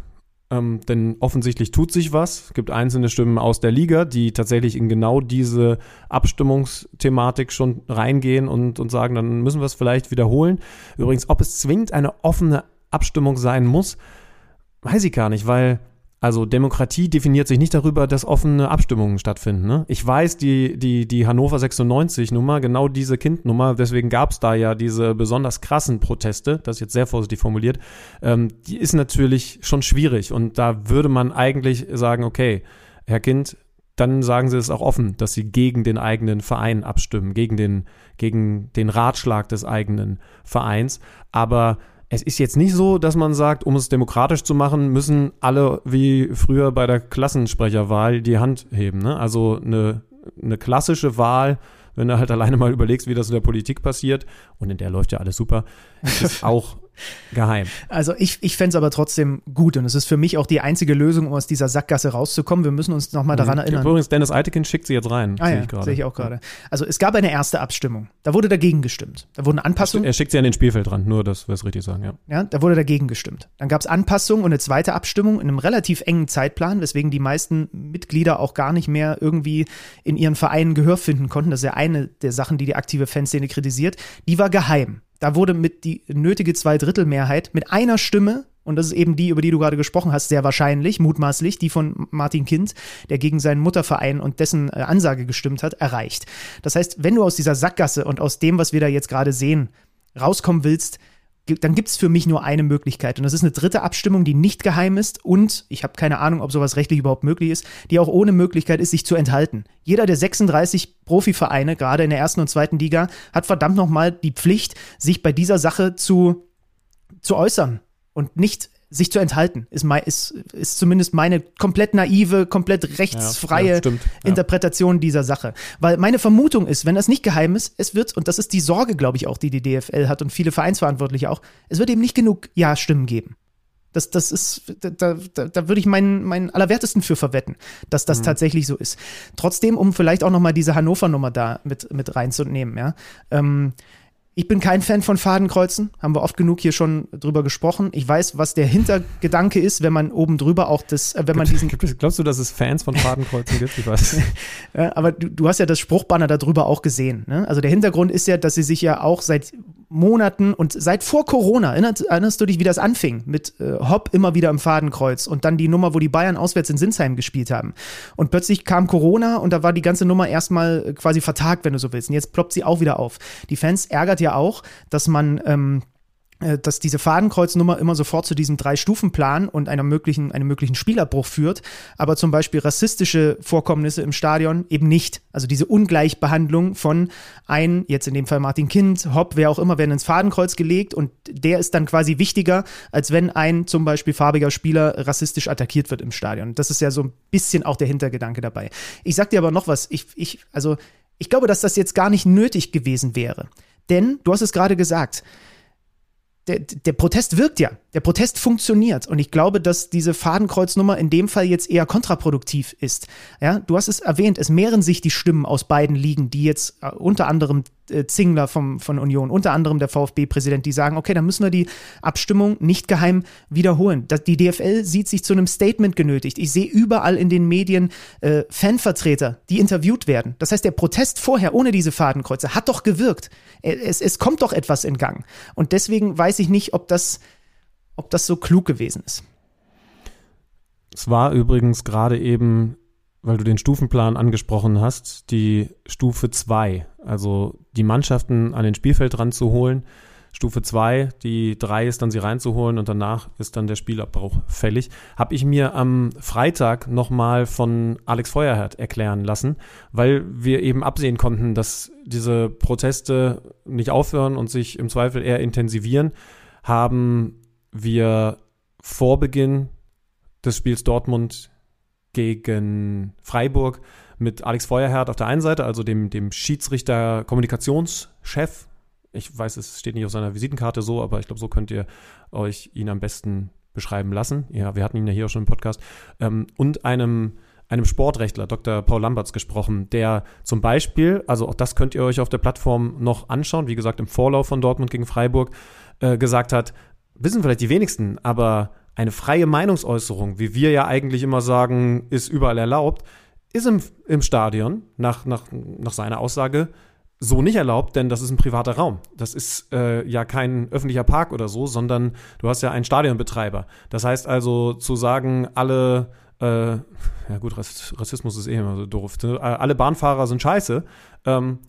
Ähm, denn offensichtlich tut sich was. Es gibt einzelne Stimmen aus der Liga, die tatsächlich in genau diese Abstimmungsthematik schon reingehen und, und sagen, dann müssen wir es vielleicht wiederholen. Übrigens, ob es zwingend eine offene Abstimmung sein muss, weiß ich gar nicht, weil also Demokratie definiert sich nicht darüber, dass offene Abstimmungen stattfinden. Ne? Ich weiß, die, die, die Hannover 96-Nummer, genau diese Kindnummer, deswegen gab es da ja diese besonders krassen Proteste, das ist jetzt sehr vorsichtig formuliert, ähm, die ist natürlich schon schwierig. Und da würde man eigentlich sagen, okay, Herr Kind, dann sagen Sie es auch offen, dass Sie gegen den eigenen Verein abstimmen, gegen den, gegen den Ratschlag des eigenen Vereins. Aber es ist jetzt nicht so, dass man sagt, um es demokratisch zu machen, müssen alle wie früher bei der Klassensprecherwahl die Hand heben. Ne? Also eine, eine klassische Wahl, wenn du halt alleine mal überlegst, wie das in der Politik passiert, und in der läuft ja alles super, ist auch geheim. Also ich, ich fände es aber trotzdem gut und es ist für mich auch die einzige Lösung, um aus dieser Sackgasse rauszukommen. Wir müssen uns nochmal daran mhm. erinnern. Übrigens, Dennis Eitekin schickt sie jetzt rein. Ah ja, sehe ich auch gerade. Also es gab eine erste Abstimmung. Da wurde dagegen gestimmt. Da wurden Anpassungen. Er schickt sie an den Spielfeld ran, nur dass wir es richtig sagen, ja. Ja, da wurde dagegen gestimmt. Dann gab es Anpassungen und eine zweite Abstimmung in einem relativ engen Zeitplan, weswegen die meisten Mitglieder auch gar nicht mehr irgendwie in ihren Vereinen Gehör finden konnten. Das ist ja eine der Sachen, die die aktive Fanszene kritisiert. Die war geheim. Da wurde mit die nötige Zweidrittelmehrheit mit einer Stimme, und das ist eben die, über die du gerade gesprochen hast, sehr wahrscheinlich, mutmaßlich, die von Martin Kind, der gegen seinen Mutterverein und dessen äh, Ansage gestimmt hat, erreicht. Das heißt, wenn du aus dieser Sackgasse und aus dem, was wir da jetzt gerade sehen, rauskommen willst, dann gibt es für mich nur eine Möglichkeit. Und das ist eine dritte Abstimmung, die nicht geheim ist und ich habe keine Ahnung, ob sowas rechtlich überhaupt möglich ist, die auch ohne Möglichkeit ist, sich zu enthalten. Jeder der 36 Profivereine, gerade in der ersten und zweiten Liga, hat verdammt nochmal die Pflicht, sich bei dieser Sache zu, zu äußern und nicht sich zu enthalten, ist, mein, ist, ist zumindest meine komplett naive, komplett rechtsfreie ja, ja, Interpretation dieser Sache. Weil meine Vermutung ist, wenn das nicht geheim ist, es wird, und das ist die Sorge, glaube ich, auch, die die DFL hat und viele Vereinsverantwortliche auch, es wird eben nicht genug Ja-Stimmen geben. Das, das ist, da, da, da würde ich meinen, meinen Allerwertesten für verwetten, dass das mhm. tatsächlich so ist. Trotzdem, um vielleicht auch nochmal diese Hannover-Nummer da mit, mit reinzunehmen, ja. Ähm, ich bin kein Fan von Fadenkreuzen, haben wir oft genug hier schon drüber gesprochen. Ich weiß, was der Hintergedanke ist, wenn man oben drüber auch das, äh, wenn man diesen. Glaubst du, dass es Fans von Fadenkreuzen gibt? Ich weiß. ja, aber du, du, hast ja das Spruchbanner darüber auch gesehen. Ne? Also der Hintergrund ist ja, dass sie sich ja auch seit Monaten und seit vor Corona, erinnerst, erinnerst du dich, wie das anfing? Mit äh, Hopp immer wieder im Fadenkreuz und dann die Nummer, wo die Bayern auswärts in Sinsheim gespielt haben. Und plötzlich kam Corona und da war die ganze Nummer erstmal quasi vertagt, wenn du so willst. Und jetzt ploppt sie auch wieder auf. Die Fans ärgert ja auch, dass man ähm, äh, dass diese Fadenkreuznummer immer sofort zu diesem Drei-Stufen-Plan und einer möglichen, einem möglichen Spielabbruch führt, aber zum Beispiel rassistische Vorkommnisse im Stadion eben nicht. Also diese Ungleichbehandlung von ein, jetzt in dem Fall Martin Kind, Hopp, wer auch immer, werden ins Fadenkreuz gelegt und der ist dann quasi wichtiger, als wenn ein zum Beispiel farbiger Spieler rassistisch attackiert wird im Stadion. Das ist ja so ein bisschen auch der Hintergedanke dabei. Ich sag dir aber noch was, ich, ich, also ich glaube, dass das jetzt gar nicht nötig gewesen wäre. Denn, du hast es gerade gesagt, der, der Protest wirkt ja. Der Protest funktioniert. Und ich glaube, dass diese Fadenkreuznummer in dem Fall jetzt eher kontraproduktiv ist. Ja, du hast es erwähnt, es mehren sich die Stimmen aus beiden Ligen, die jetzt äh, unter anderem äh, Zingler vom, von Union, unter anderem der VfB-Präsident, die sagen, okay, dann müssen wir die Abstimmung nicht geheim wiederholen. Das, die DFL sieht sich zu einem Statement genötigt. Ich sehe überall in den Medien äh, Fanvertreter, die interviewt werden. Das heißt, der Protest vorher ohne diese Fadenkreuze hat doch gewirkt. Es, es kommt doch etwas in Gang. Und deswegen weiß ich nicht, ob das, ob das so klug gewesen ist. Es war übrigens gerade eben, weil du den Stufenplan angesprochen hast, die Stufe 2, also die Mannschaften an den Spielfeld ranzuholen. Stufe 2, die 3 ist dann sie reinzuholen und danach ist dann der Spielabbruch fällig. Habe ich mir am Freitag nochmal von Alex Feuerherd erklären lassen, weil wir eben absehen konnten, dass diese Proteste nicht aufhören und sich im Zweifel eher intensivieren, haben wir vor Beginn des Spiels Dortmund gegen Freiburg mit Alex Feuerherd auf der einen Seite, also dem, dem Schiedsrichter Kommunikationschef ich weiß, es steht nicht auf seiner Visitenkarte so, aber ich glaube, so könnt ihr euch ihn am besten beschreiben lassen. Ja, wir hatten ihn ja hier auch schon im Podcast. Ähm, und einem einem Sportrechtler, Dr. Paul Lamberts, gesprochen, der zum Beispiel, also auch das könnt ihr euch auf der Plattform noch anschauen, wie gesagt, im Vorlauf von Dortmund gegen Freiburg, äh, gesagt hat, wissen vielleicht die wenigsten, aber eine freie Meinungsäußerung, wie wir ja eigentlich immer sagen, ist überall erlaubt, ist im, im Stadion nach, nach, nach seiner Aussage so nicht erlaubt, denn das ist ein privater Raum. Das ist äh, ja kein öffentlicher Park oder so, sondern du hast ja einen Stadionbetreiber. Das heißt also zu sagen, alle, äh, ja gut, Rassismus ist eh immer so doof, ne? alle Bahnfahrer sind scheiße, ähm,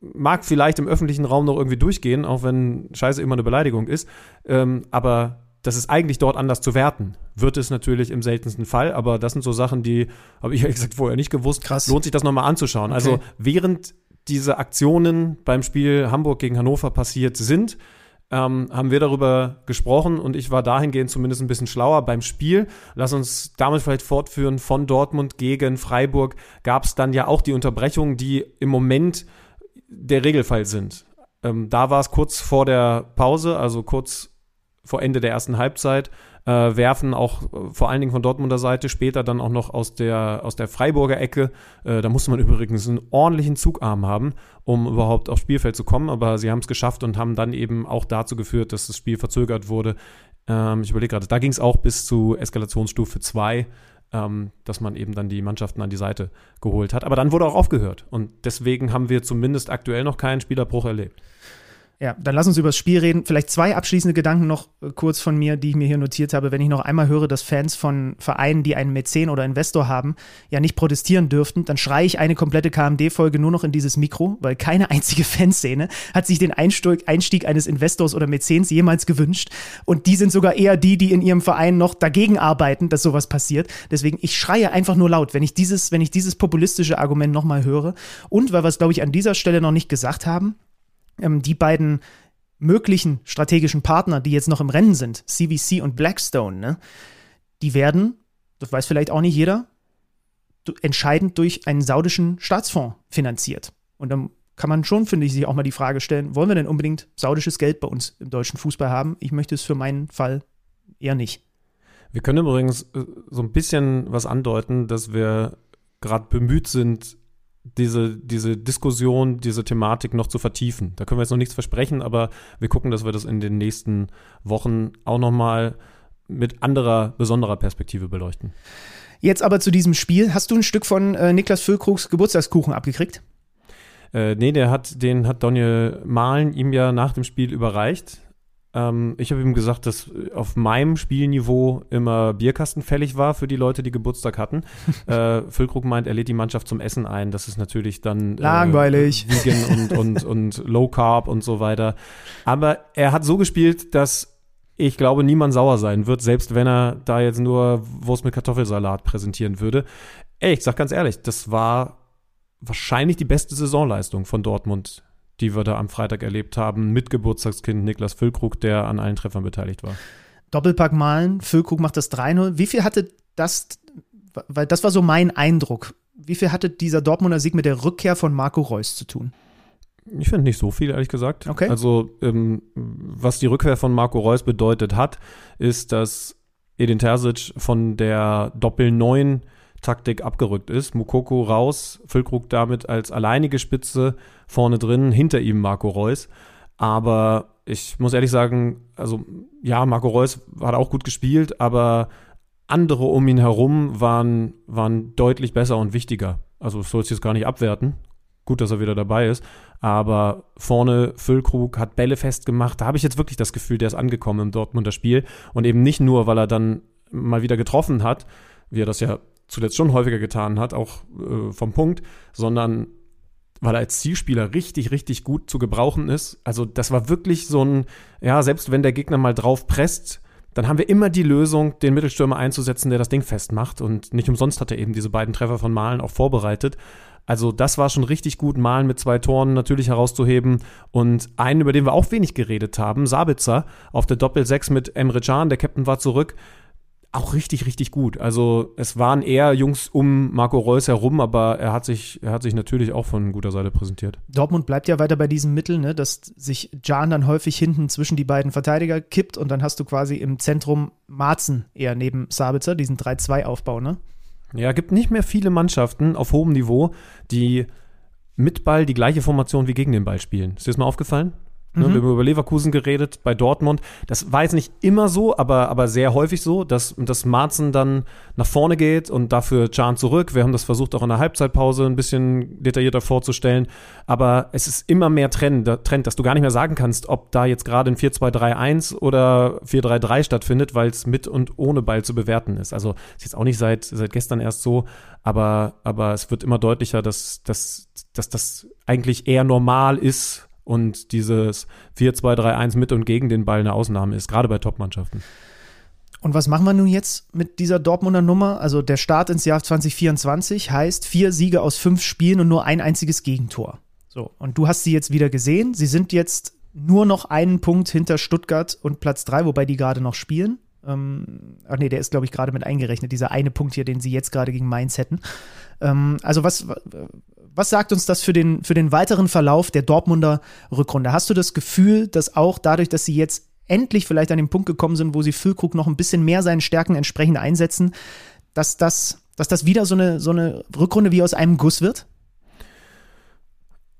mag vielleicht im öffentlichen Raum noch irgendwie durchgehen, auch wenn Scheiße immer eine Beleidigung ist, ähm, aber das ist eigentlich dort anders zu werten. Wird es natürlich im seltensten Fall, aber das sind so Sachen, die habe ich ehrlich gesagt vorher nicht gewusst. Krass. Lohnt sich das nochmal anzuschauen. Okay. Also während diese Aktionen beim Spiel Hamburg gegen Hannover passiert sind, ähm, haben wir darüber gesprochen und ich war dahingehend zumindest ein bisschen schlauer. Beim Spiel, lass uns damit vielleicht fortführen, von Dortmund gegen Freiburg gab es dann ja auch die Unterbrechungen, die im Moment der Regelfall sind. Ähm, da war es kurz vor der Pause, also kurz vor Ende der ersten Halbzeit, äh, werfen auch äh, vor allen Dingen von Dortmunder Seite, später dann auch noch aus der, aus der Freiburger Ecke. Äh, da musste man übrigens einen ordentlichen Zugarm haben, um überhaupt aufs Spielfeld zu kommen, aber sie haben es geschafft und haben dann eben auch dazu geführt, dass das Spiel verzögert wurde. Ähm, ich überlege gerade, da ging es auch bis zu Eskalationsstufe 2 ähm, dass man eben dann die Mannschaften an die Seite geholt hat. Aber dann wurde auch aufgehört. Und deswegen haben wir zumindest aktuell noch keinen Spielerbruch erlebt. Ja, dann lass uns über das Spiel reden. Vielleicht zwei abschließende Gedanken noch äh, kurz von mir, die ich mir hier notiert habe. Wenn ich noch einmal höre, dass Fans von Vereinen, die einen Mäzen oder Investor haben, ja nicht protestieren dürften, dann schreie ich eine komplette KMD-Folge nur noch in dieses Mikro, weil keine einzige Fanszene hat sich den Einstieg, eines Investors oder Mäzens jemals gewünscht. Und die sind sogar eher die, die in ihrem Verein noch dagegen arbeiten, dass sowas passiert. Deswegen, ich schreie einfach nur laut, wenn ich dieses, wenn ich dieses populistische Argument nochmal höre. Und weil wir es, glaube ich, an dieser Stelle noch nicht gesagt haben, ähm, die beiden möglichen strategischen Partner, die jetzt noch im Rennen sind, CVC und Blackstone, ne, die werden, das weiß vielleicht auch nicht jeder, entscheidend durch einen saudischen Staatsfonds finanziert. Und dann kann man schon, finde ich, sich auch mal die Frage stellen, wollen wir denn unbedingt saudisches Geld bei uns im deutschen Fußball haben? Ich möchte es für meinen Fall eher nicht. Wir können übrigens äh, so ein bisschen was andeuten, dass wir gerade bemüht sind, diese, diese Diskussion, diese Thematik noch zu vertiefen. Da können wir jetzt noch nichts versprechen, aber wir gucken, dass wir das in den nächsten Wochen auch nochmal mit anderer, besonderer Perspektive beleuchten. Jetzt aber zu diesem Spiel. Hast du ein Stück von äh, Niklas Füllkrugs Geburtstagskuchen abgekriegt? Äh, nee, der hat, den hat Daniel Mahlen ihm ja nach dem Spiel überreicht. Ähm, ich habe ihm gesagt, dass auf meinem Spielniveau immer Bierkasten fällig war für die Leute, die Geburtstag hatten. äh, Füllkrug meint, er lädt die Mannschaft zum Essen ein. Das ist natürlich dann äh, langweilig. Äh, Vegan und, und, und Low Carb und so weiter. Aber er hat so gespielt, dass ich glaube, niemand sauer sein wird, selbst wenn er da jetzt nur Wurst mit Kartoffelsalat präsentieren würde. Ey, ich sag ganz ehrlich, das war wahrscheinlich die beste Saisonleistung von Dortmund die wir da am Freitag erlebt haben, mit Geburtstagskind Niklas Füllkrug, der an allen Treffern beteiligt war. Doppelpack malen, Füllkrug macht das 3-0. Wie viel hatte das, weil das war so mein Eindruck, wie viel hatte dieser Dortmunder Sieg mit der Rückkehr von Marco Reus zu tun? Ich finde nicht so viel, ehrlich gesagt. Okay. Also, ähm, was die Rückkehr von Marco Reus bedeutet hat, ist, dass Edin Terzic von der Doppel-9 Taktik abgerückt ist. Mukoko raus, Füllkrug damit als alleinige Spitze vorne drin, hinter ihm Marco Reus. Aber ich muss ehrlich sagen, also ja, Marco Reus hat auch gut gespielt, aber andere um ihn herum waren, waren deutlich besser und wichtiger. Also soll es jetzt gar nicht abwerten. Gut, dass er wieder dabei ist. Aber vorne Füllkrug hat Bälle festgemacht. Da habe ich jetzt wirklich das Gefühl, der ist angekommen im Dortmunder Spiel. Und eben nicht nur, weil er dann mal wieder getroffen hat, wie er das ja zuletzt schon häufiger getan hat, auch äh, vom Punkt, sondern weil er als Zielspieler richtig, richtig gut zu gebrauchen ist. Also das war wirklich so ein, ja, selbst wenn der Gegner mal drauf presst, dann haben wir immer die Lösung, den Mittelstürmer einzusetzen, der das Ding festmacht. Und nicht umsonst hat er eben diese beiden Treffer von Malen auch vorbereitet. Also das war schon richtig gut, Malen mit zwei Toren natürlich herauszuheben. Und einen, über den wir auch wenig geredet haben, Sabitzer auf der Doppel-6 mit Emre Can, der Captain war zurück auch richtig, richtig gut. Also es waren eher Jungs um Marco Reus herum, aber er hat sich, er hat sich natürlich auch von guter Seite präsentiert. Dortmund bleibt ja weiter bei diesem Mittel, ne, dass sich Jan dann häufig hinten zwischen die beiden Verteidiger kippt und dann hast du quasi im Zentrum Marzen eher neben Sabitzer, diesen 3-2-Aufbau, ne? Ja, gibt nicht mehr viele Mannschaften auf hohem Niveau, die mit Ball die gleiche Formation wie gegen den Ball spielen. Ist dir das mal aufgefallen? Ne, Wir haben über Leverkusen geredet, bei Dortmund. Das war jetzt nicht immer so, aber, aber sehr häufig so, dass, dass Marzen dann nach vorne geht und dafür Can zurück. Wir haben das versucht, auch in der Halbzeitpause ein bisschen detaillierter vorzustellen. Aber es ist immer mehr Trend, Trend dass du gar nicht mehr sagen kannst, ob da jetzt gerade ein 4-2-3-1 oder 4-3-3 stattfindet, weil es mit und ohne Ball zu bewerten ist. Also ist jetzt auch nicht seit, seit gestern erst so, aber, aber es wird immer deutlicher, dass, dass, dass das eigentlich eher normal ist, und dieses 4-2-3-1 mit und gegen den Ball eine Ausnahme ist, gerade bei Topmannschaften. Und was machen wir nun jetzt mit dieser Dortmunder Nummer? Also der Start ins Jahr 2024 heißt vier Siege aus fünf Spielen und nur ein einziges Gegentor. So, und du hast sie jetzt wieder gesehen. Sie sind jetzt nur noch einen Punkt hinter Stuttgart und Platz drei, wobei die gerade noch spielen. Ähm, ach nee, der ist, glaube ich, gerade mit eingerechnet, dieser eine Punkt hier, den sie jetzt gerade gegen Mainz hätten. Ähm, also was, was sagt uns das für den, für den weiteren Verlauf der Dortmunder Rückrunde? Hast du das Gefühl, dass auch dadurch, dass sie jetzt endlich vielleicht an den Punkt gekommen sind, wo sie Füllkrug noch ein bisschen mehr seinen Stärken entsprechend einsetzen, dass das, dass das wieder so eine, so eine Rückrunde wie aus einem Guss wird?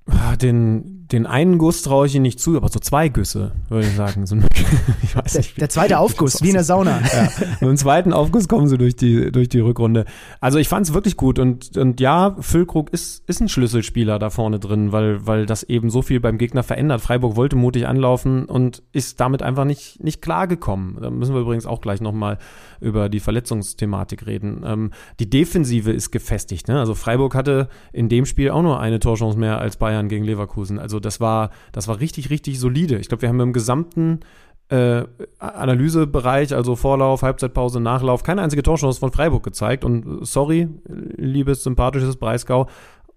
Ah, den, den einen Guss traue ich ihnen nicht zu, aber so zwei Güsse, würde ich sagen. So, ich weiß nicht, der, der zweite Aufguss, wie in der Sauna. Ja, mit dem zweiten Aufguss kommen sie durch die, durch die Rückrunde. Also ich fand es wirklich gut und, und ja, Füllkrug ist, ist ein Schlüsselspieler da vorne drin, weil, weil das eben so viel beim Gegner verändert. Freiburg wollte mutig anlaufen und ist damit einfach nicht, nicht klargekommen. Da müssen wir übrigens auch gleich nochmal über die Verletzungsthematik reden. Ähm, die Defensive ist gefestigt. Ne? Also Freiburg hatte in dem Spiel auch nur eine Torchance mehr als Bayern gegen Leverkusen. Also das war, das war richtig, richtig solide. Ich glaube, wir haben im gesamten äh, Analysebereich, also Vorlauf, Halbzeitpause, Nachlauf, keine einzige Torchance von Freiburg gezeigt. Und sorry, liebes, sympathisches Breisgau,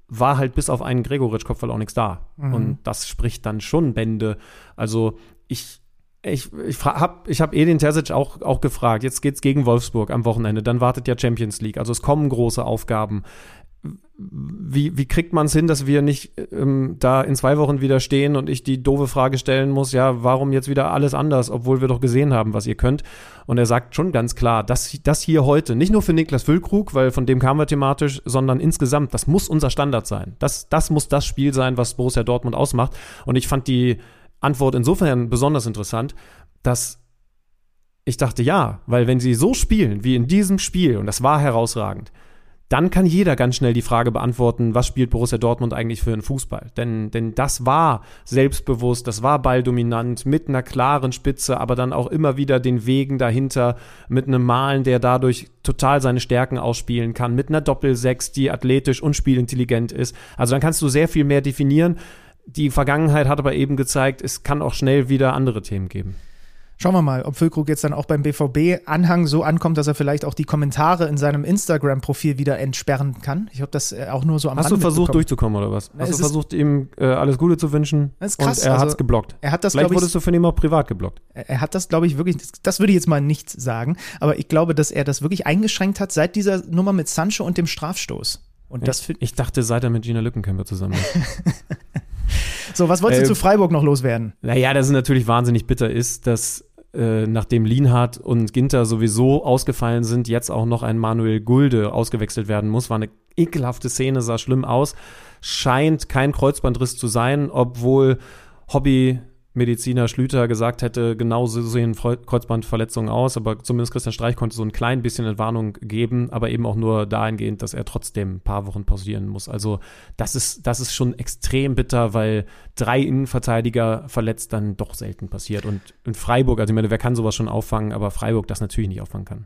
war halt bis auf einen Gregoritsch-Kopfball auch nichts da. Mhm. Und das spricht dann schon Bände. Also ich, ich, ich habe ich hab Edin Terzic auch, auch gefragt. Jetzt geht's gegen Wolfsburg am Wochenende. Dann wartet ja Champions League. Also es kommen große Aufgaben. Wie, wie kriegt man es hin, dass wir nicht ähm, da in zwei Wochen wieder stehen und ich die doofe Frage stellen muss, ja, warum jetzt wieder alles anders, obwohl wir doch gesehen haben, was ihr könnt? Und er sagt schon ganz klar, dass das hier heute, nicht nur für Niklas Füllkrug, weil von dem kamen wir thematisch, sondern insgesamt, das muss unser Standard sein. Das, das muss das Spiel sein, was Borussia Dortmund ausmacht. Und ich fand die Antwort insofern besonders interessant, dass ich dachte, ja, weil wenn sie so spielen wie in diesem Spiel, und das war herausragend, dann kann jeder ganz schnell die Frage beantworten, was spielt Borussia Dortmund eigentlich für einen Fußball? Denn, denn das war selbstbewusst, das war balldominant, mit einer klaren Spitze, aber dann auch immer wieder den Wegen dahinter, mit einem Malen, der dadurch total seine Stärken ausspielen kann, mit einer Doppelsechs, die athletisch und spielintelligent ist. Also dann kannst du sehr viel mehr definieren die Vergangenheit hat aber eben gezeigt, es kann auch schnell wieder andere Themen geben. Schauen wir mal, ob Füllkrug jetzt dann auch beim BVB-Anhang so ankommt, dass er vielleicht auch die Kommentare in seinem Instagram-Profil wieder entsperren kann. Ich habe das äh, auch nur so am Hast Rand du versucht durchzukommen oder was? Hast es du versucht, ihm äh, alles Gute zu wünschen? Das ist krass. Und er also, hat es geblockt. Er hat das, Vielleicht ich, wurdest du von ihm auch privat geblockt. Er hat das, glaube ich, wirklich, das würde ich jetzt mal nicht sagen, aber ich glaube, dass er das wirklich eingeschränkt hat seit dieser Nummer mit Sancho und dem Strafstoß. Und das ich, ich dachte, seit er mit Gina Lückenkämper zusammen ist. so, was wolltest äh, du zu Freiburg noch loswerden? Naja, dass es natürlich wahnsinnig bitter ist, dass äh, nachdem Lienhardt und Ginter sowieso ausgefallen sind, jetzt auch noch ein Manuel Gulde ausgewechselt werden muss. War eine ekelhafte Szene, sah schlimm aus. Scheint kein Kreuzbandriss zu sein, obwohl Hobby Mediziner Schlüter gesagt hätte, genau so sehen Kreuzbandverletzungen aus, aber zumindest Christian Streich konnte so ein klein bisschen Entwarnung geben, aber eben auch nur dahingehend, dass er trotzdem ein paar Wochen pausieren muss. Also das ist, das ist schon extrem bitter, weil drei Innenverteidiger verletzt dann doch selten passiert. Und in Freiburg, also ich meine, wer kann sowas schon auffangen, aber Freiburg das natürlich nicht auffangen kann.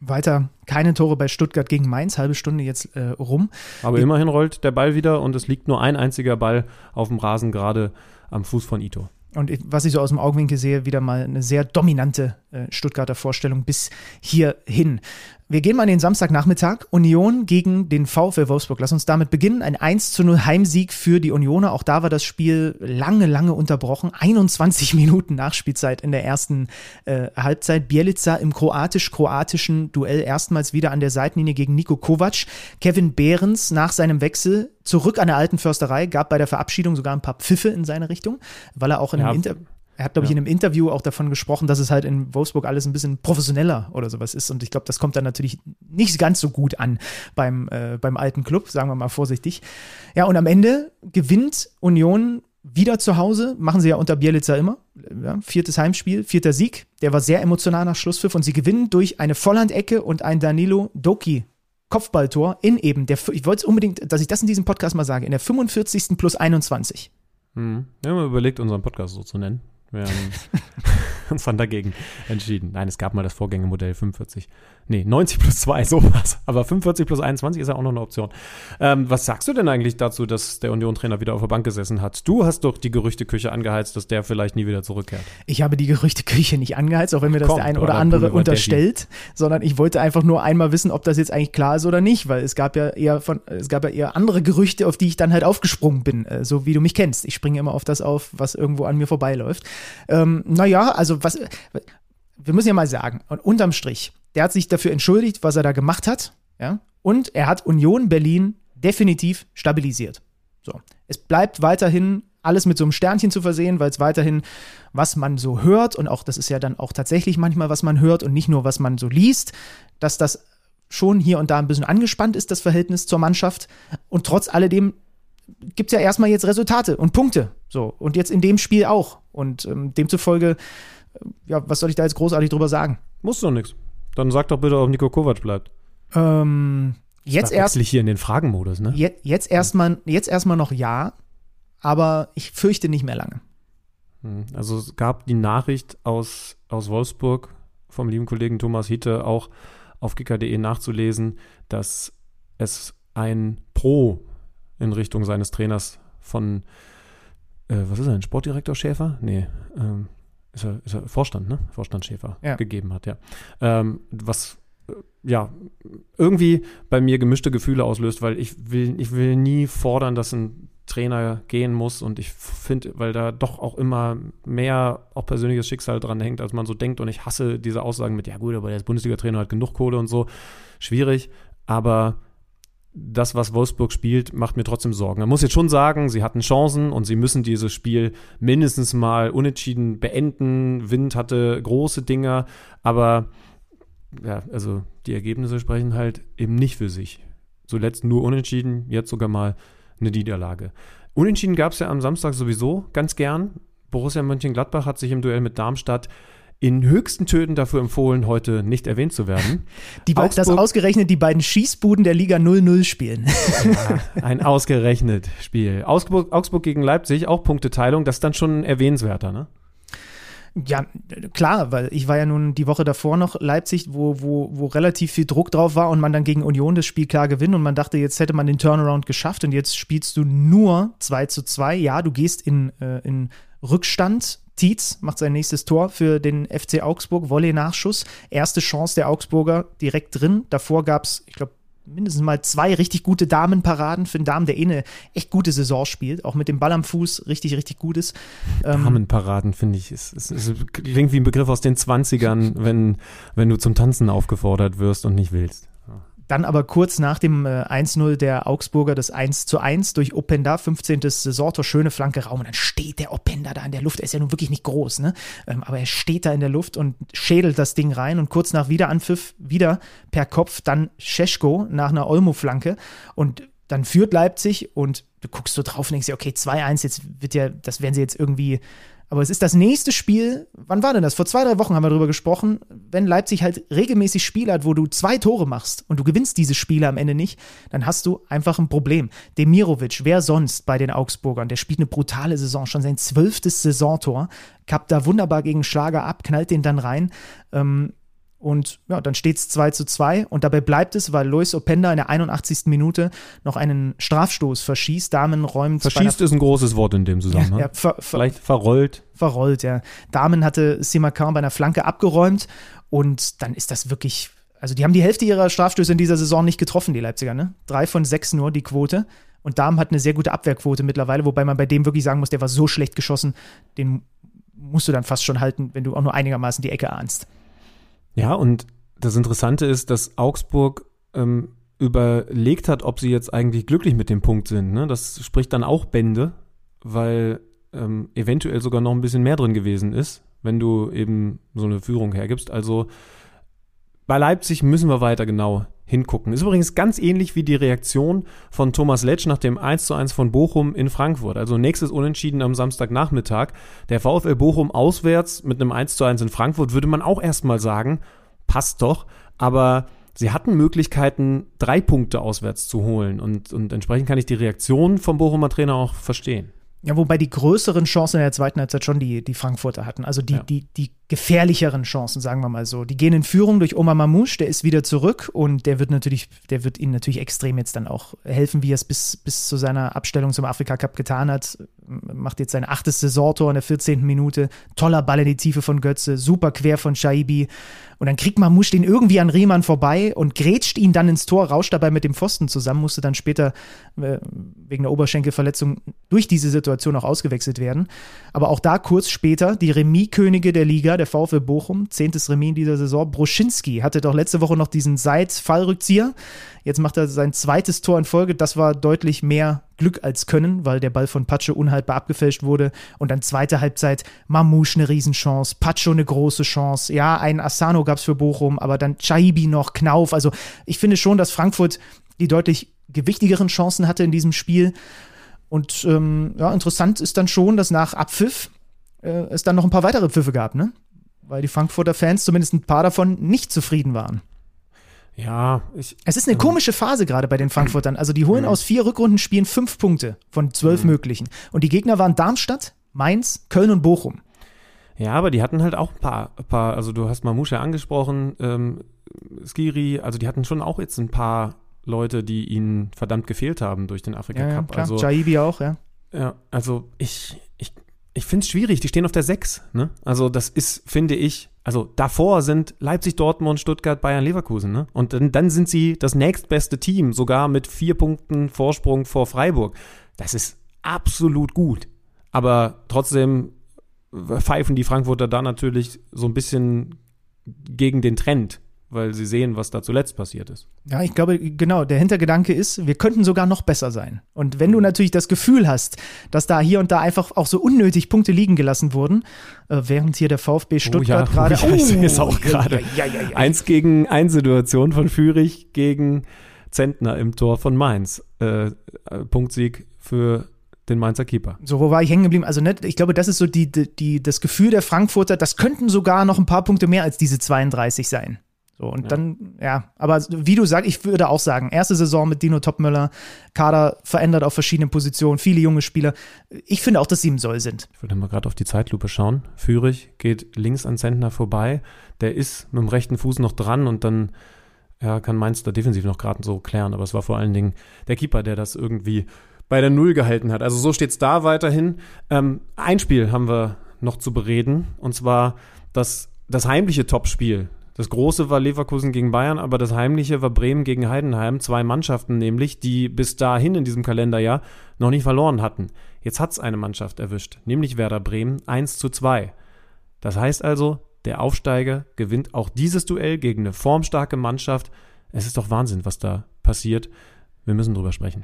Weiter keine Tore bei Stuttgart gegen Mainz, halbe Stunde jetzt äh, rum. Aber immerhin rollt der Ball wieder und es liegt nur ein einziger Ball auf dem Rasen gerade am Fuß von Ito. Und was ich so aus dem Augenwinkel sehe, wieder mal eine sehr dominante äh, Stuttgarter Vorstellung bis hierhin. Wir gehen mal in den Samstagnachmittag. Union gegen den VfL Wolfsburg. Lass uns damit beginnen. Ein 1 zu 0 Heimsieg für die Unioner. Auch da war das Spiel lange, lange unterbrochen. 21 Minuten Nachspielzeit in der ersten äh, Halbzeit. Bielica im kroatisch-kroatischen Duell erstmals wieder an der Seitenlinie gegen Nico Kovac. Kevin Behrens nach seinem Wechsel zurück an der alten Försterei, gab bei der Verabschiedung sogar ein paar Pfiffe in seine Richtung, weil er auch in ja, einem Inter Er hat, glaube ich, Ja. in einem Interview auch davon gesprochen, dass es halt in Wolfsburg alles ein bisschen professioneller oder sowas ist. Und ich glaube, das kommt dann natürlich nicht ganz so gut an beim, äh, beim alten Club, sagen wir mal vorsichtig. Ja, und am Ende gewinnt Union wieder zu Hause, machen sie ja unter Bielitzer immer. Ja, viertes Heimspiel, vierter Sieg. Der war sehr emotional nach Schlusspfiff und sie gewinnen durch eine Vollandecke und ein Danilo Doki. Kopfballtor in eben der, ich wollte es unbedingt, dass ich das in diesem Podcast mal sage, in der 45. plus 21. Hm. Wir haben überlegt, unseren Podcast so zu nennen. Wir haben uns dann dagegen entschieden. Nein, es gab mal das Vorgängermodell 45. Nee, 90 plus 2, sowas. Aber 45 plus 21 ist ja auch noch eine Option. Ähm, was sagst du denn eigentlich dazu, dass der Union-Trainer wieder auf der Bank gesessen hat? Du hast doch die Gerüchteküche angeheizt, dass der vielleicht nie wieder zurückkehrt. Ich habe die Gerüchteküche nicht angeheizt, auch wenn mir das Komm, der eine oder oder andere unterstellt, sondern ich wollte einfach nur einmal wissen, ob das jetzt eigentlich klar ist oder nicht, weil es gab ja eher von, es gab ja eher andere Gerüchte, auf die ich dann halt aufgesprungen bin, äh, so wie du mich kennst. Ich springe immer auf das auf, was irgendwo an mir vorbeiläuft. Ähm, naja, also was, wir müssen ja mal sagen, und unterm Strich, der hat sich dafür entschuldigt, was er da gemacht hat, ja, und er hat Union Berlin definitiv stabilisiert. So. Es bleibt weiterhin alles mit so einem Sternchen zu versehen, weil es weiterhin, was man so hört, und auch das ist ja dann auch tatsächlich manchmal, was man hört und nicht nur, was man so liest, dass das schon hier und da ein bisschen angespannt ist, das Verhältnis zur Mannschaft. Und trotz alledem gibt es ja erstmal jetzt Resultate und Punkte. So. Und jetzt in dem Spiel auch. Und ähm, demzufolge, äh, ja, was soll ich da jetzt großartig drüber sagen? Muss doch nichts. Dann sag doch bitte, ob Nico Kovac bleibt. Ähm, jetzt erst hier in den Fragenmodus, ne? Je, jetzt erstmal jetzt erstmal noch ja, aber ich fürchte nicht mehr lange. Hm, Also es gab die Nachricht aus, aus Wolfsburg vom lieben Kollegen Thomas Hiete auch auf kicker.de nachzulesen, dass es ein Pro in Richtung seines Trainers von, äh, was ist er, ein Sportdirektor Schäfer? Nee, ähm, ist, er, ist er Vorstand, ne? Vorstand Schäfer Ja. gegeben hat, ja. Ähm, was äh, ja, irgendwie bei mir gemischte Gefühle auslöst, weil ich will, ich will nie fordern, dass ein Trainer gehen muss und ich finde, weil da doch auch immer mehr auch persönliches Schicksal dran hängt, als man so denkt und ich hasse diese Aussagen mit, ja gut, aber der Bundesliga-Trainer hat genug Kohle und so, schwierig, aber das, was Wolfsburg spielt, macht mir trotzdem Sorgen. Man muss jetzt schon sagen, sie hatten Chancen und sie müssen dieses Spiel mindestens mal unentschieden beenden. Wind hatte große Dinger, aber ja, also die Ergebnisse sprechen halt eben nicht für sich. Zuletzt nur unentschieden, jetzt sogar mal eine Niederlage. Unentschieden gab es ja am Samstag sowieso ganz gern. Borussia Mönchengladbach hat sich im Duell mit Darmstadt in höchsten Tönen dafür empfohlen, heute nicht erwähnt zu werden. Die, be- dass Augsburg- ausgerechnet die beiden Schießbuden der Liga 0-0 spielen. Ein ausgerechnet Spiel. Augsburg, Augsburg gegen Leipzig, auch Punkteteilung, das ist dann schon erwähnenswerter, ne? Ja, klar, weil ich war ja nun die Woche davor noch Leipzig, wo, wo, wo relativ viel Druck drauf war und man dann gegen Union das Spiel klar gewinnt und man dachte, jetzt hätte man den Turnaround geschafft und jetzt spielst du nur 2 zu 2. Ja, du gehst in, äh, in Rückstand. Tietz macht sein nächstes Tor für den FC Augsburg, Volley-Nachschuss. Erste Chance der Augsburger direkt drin. Davor gab es, ich glaube, mindestens mal zwei richtig gute Damenparaden für einen Damen, der eh eine echt gute Saison spielt, auch mit dem Ball am Fuß richtig, richtig gut ist. Ähm, Damenparaden, finde ich, es, es, es klingt wie ein Begriff aus den 20ern, wenn, wenn du zum Tanzen aufgefordert wirst und nicht willst. Dann aber kurz nach dem äh, 1-0 der Augsburger das 1 zu 1 durch Openda, 15. Saisontor, schöne Flanke Raum und dann steht der Openda da in der Luft. Er ist ja nun wirklich nicht groß, ne? Ähm, aber er steht da in der Luft und schädelt das Ding rein und kurz nach Wiederanpfiff wieder per Kopf dann Scheschko nach einer Olmo-Flanke und dann führt Leipzig und du guckst so drauf und denkst dir, okay, 2-1, jetzt wird ja, das werden sie jetzt irgendwie aber es ist das nächste Spiel. Wann war denn das? Vor zwei, drei Wochen haben wir darüber gesprochen. Wenn Leipzig halt regelmäßig Spiele hat, wo du zwei Tore machst und du gewinnst diese Spiele am Ende nicht, dann hast du einfach ein Problem. Demirovic, wer sonst bei den Augsburgern? Der spielt eine brutale Saison, schon sein zwölftes Saisontor. Kappt da wunderbar gegen Schlager ab, knallt den dann rein. Ähm, und ja, dann steht es 2 zu 2 und dabei bleibt es, weil Luis Openda in der 81. Minute noch einen Strafstoß verschießt. Damen räumt Verschießt ist ein großes Wort in dem Zusammenhang. ja, ver, ver, Vielleicht verrollt. verrollt, ja. Damen hatte Simakan bei einer Flanke abgeräumt und dann ist das wirklich, also die haben die Hälfte ihrer Strafstöße in dieser Saison nicht getroffen, die Leipziger, ne? Drei von sechs nur, die Quote. Und Damen hat eine sehr gute Abwehrquote mittlerweile, wobei man bei dem wirklich sagen muss, der war so schlecht geschossen, den musst du dann fast schon halten, wenn du auch nur einigermaßen die Ecke ahnst. Ja, und das Interessante ist, dass Augsburg ähm, überlegt hat, ob sie jetzt eigentlich glücklich mit dem Punkt sind. Ne? Das spricht dann auch Bände, weil ähm, eventuell sogar noch ein bisschen mehr drin gewesen ist, wenn du eben so eine Führung hergibst. Also bei Leipzig müssen wir weiter genau hingucken. Ist übrigens ganz ähnlich wie die Reaktion von Thomas Letsch nach dem 1 zu 1 von Bochum in Frankfurt. Also nächstes Unentschieden am Samstagnachmittag. Der VfL Bochum auswärts mit einem 1 zu 1 in Frankfurt würde man auch erstmal sagen, passt doch. Aber sie hatten Möglichkeiten, drei Punkte auswärts zu holen. Und, und entsprechend kann ich die Reaktion vom Bochumer Trainer auch verstehen. Ja, wobei die größeren Chancen in der zweiten Halbzeit schon die, die Frankfurter hatten. Also die, ja. die, die gefährlicheren Chancen, sagen wir mal so. Die gehen in Führung durch Omar Mamouche, der ist wieder zurück und der wird natürlich, der wird ihnen natürlich extrem jetzt dann auch helfen, wie er es bis, bis zu seiner Abstellung zum Afrika Cup getan hat. Macht jetzt sein achtes Saisontor in der 14. Minute. Toller Ball in die Tiefe von Götze, super quer von Shaibi. Und dann kriegt Mamouche den irgendwie an Riemann vorbei und grätscht ihn dann ins Tor, rauscht dabei mit dem Pfosten zusammen, musste dann später äh, wegen der Oberschenkelverletzung durch diese Situation auch ausgewechselt werden. Aber auch da kurz später die Remis-Könige der Liga, der VfL Bochum, zehntes Remis in dieser Saison. Broschinski hatte doch letzte Woche noch diesen Seit-Fallrückzieher. Jetzt macht er sein zweites Tor in Folge. Das war deutlich mehr Glück als Können, weil der Ball von Pacho unhaltbar abgefälscht wurde. Und dann zweite Halbzeit, Mamouche eine Riesenchance, Pacho eine große Chance. Ja, ein Asano gab es für Bochum, aber dann Chaibi noch, Knauf. Also ich finde schon, dass Frankfurt die deutlich gewichtigeren Chancen hatte in diesem Spiel. Und ähm, ja, interessant ist dann schon, dass nach Abpfiff äh, es dann noch ein paar weitere Pfiffe gab, ne? Weil die Frankfurter Fans, zumindest ein paar davon, nicht zufrieden waren. Ja, ich. Es ist eine ähm, komische Phase gerade bei den Frankfurtern. Also, die holen mhm. aus vier Rückrundenspielen fünf Punkte von zwölf mhm. möglichen. Und die Gegner waren Darmstadt, Mainz, Köln und Bochum. Ja, aber die hatten halt auch ein paar, ein paar also du hast Mamouche angesprochen, ähm, Skiri, also die hatten schon auch jetzt ein paar Leute, die ihnen verdammt gefehlt haben durch den Afrika Cup. Ja, klar. Also, Jaibi auch, ja. Ja, also ich, ich, finde es schwierig, die stehen auf der 6. Ne? Also das ist, finde ich, also davor sind Leipzig, Dortmund, Stuttgart, Bayern, Leverkusen. Ne? Und dann, dann sind sie das nächstbeste Team, sogar mit vier Punkten Vorsprung vor Freiburg. Das ist absolut gut. Aber trotzdem pfeifen die Frankfurter da natürlich so ein bisschen gegen den Trend weil sie sehen, was da zuletzt passiert ist. Ja, ich glaube, genau, der Hintergedanke ist, wir könnten sogar noch besser sein. Und wenn du mhm. natürlich das Gefühl hast, dass da hier und da einfach auch so unnötig Punkte liegen gelassen wurden, äh, während hier der VfB Stuttgart oh ja, gerade. Oh, ja, ich sehe es auch gerade. Ja, ja, ja, Eins gegen ein Situation von Fürich gegen Zentner im Tor von Mainz. Äh, Punktsieg für den Mainzer Keeper. So, wo war ich hängen geblieben? Also, ne, ich glaube, das ist so die, die, die, das Gefühl der Frankfurter, das könnten sogar noch ein paar Punkte mehr als diese 32 sein. So, und ja. dann, ja, aber wie du sagst, ich würde auch sagen, erste Saison mit Dino Topmüller, Kader verändert auf verschiedenen Positionen, viele junge Spieler. Ich finde auch, dass sie im Soll sind. Ich würde mal gerade auf die Zeitlupe schauen. Führig geht links an Zentner vorbei. Der ist mit dem rechten Fuß noch dran und dann ja, kann Mainz da defensiv noch gerade so klären. Aber es war vor allen Dingen der Keeper, der das irgendwie bei der Null gehalten hat. Also so steht es da weiterhin. Ähm, ein Spiel haben wir noch zu bereden und zwar das, das heimliche Topspiel das große war Leverkusen gegen Bayern, aber das heimliche war Bremen gegen Heidenheim. Zwei Mannschaften nämlich, die bis dahin in diesem Kalenderjahr noch nicht verloren hatten. Jetzt hat es eine Mannschaft erwischt, nämlich Werder Bremen 1 zu 2. Das heißt also, der Aufsteiger gewinnt auch dieses Duell gegen eine formstarke Mannschaft. Es ist doch Wahnsinn, was da passiert. Wir müssen drüber sprechen.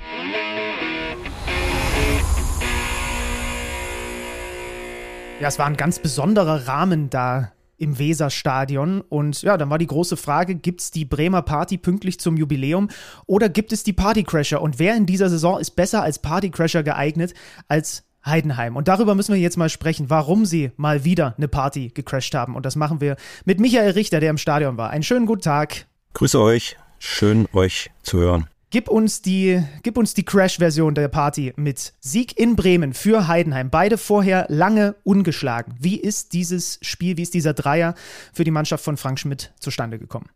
Ja, es war ein ganz besonderer Rahmen da im Weserstadion. Und ja, dann war die große Frage, gibt es die Bremer Party pünktlich zum Jubiläum oder gibt es die Partycrasher? Und wer in dieser Saison ist besser als Partycrasher geeignet als Heidenheim. Und darüber müssen wir jetzt mal sprechen, warum sie mal wieder eine Party gecrashed haben. Und das machen wir mit Michael Richter, der im Stadion war. Einen schönen guten Tag. Grüße euch. Schön, euch zu hören. Gib uns die, gib uns die Crash-Version der Party mit. Sieg in Bremen für Heidenheim. Beide vorher lange ungeschlagen. Wie ist dieses Spiel, wie ist dieser Dreier für die Mannschaft von Frank Schmidt zustande gekommen?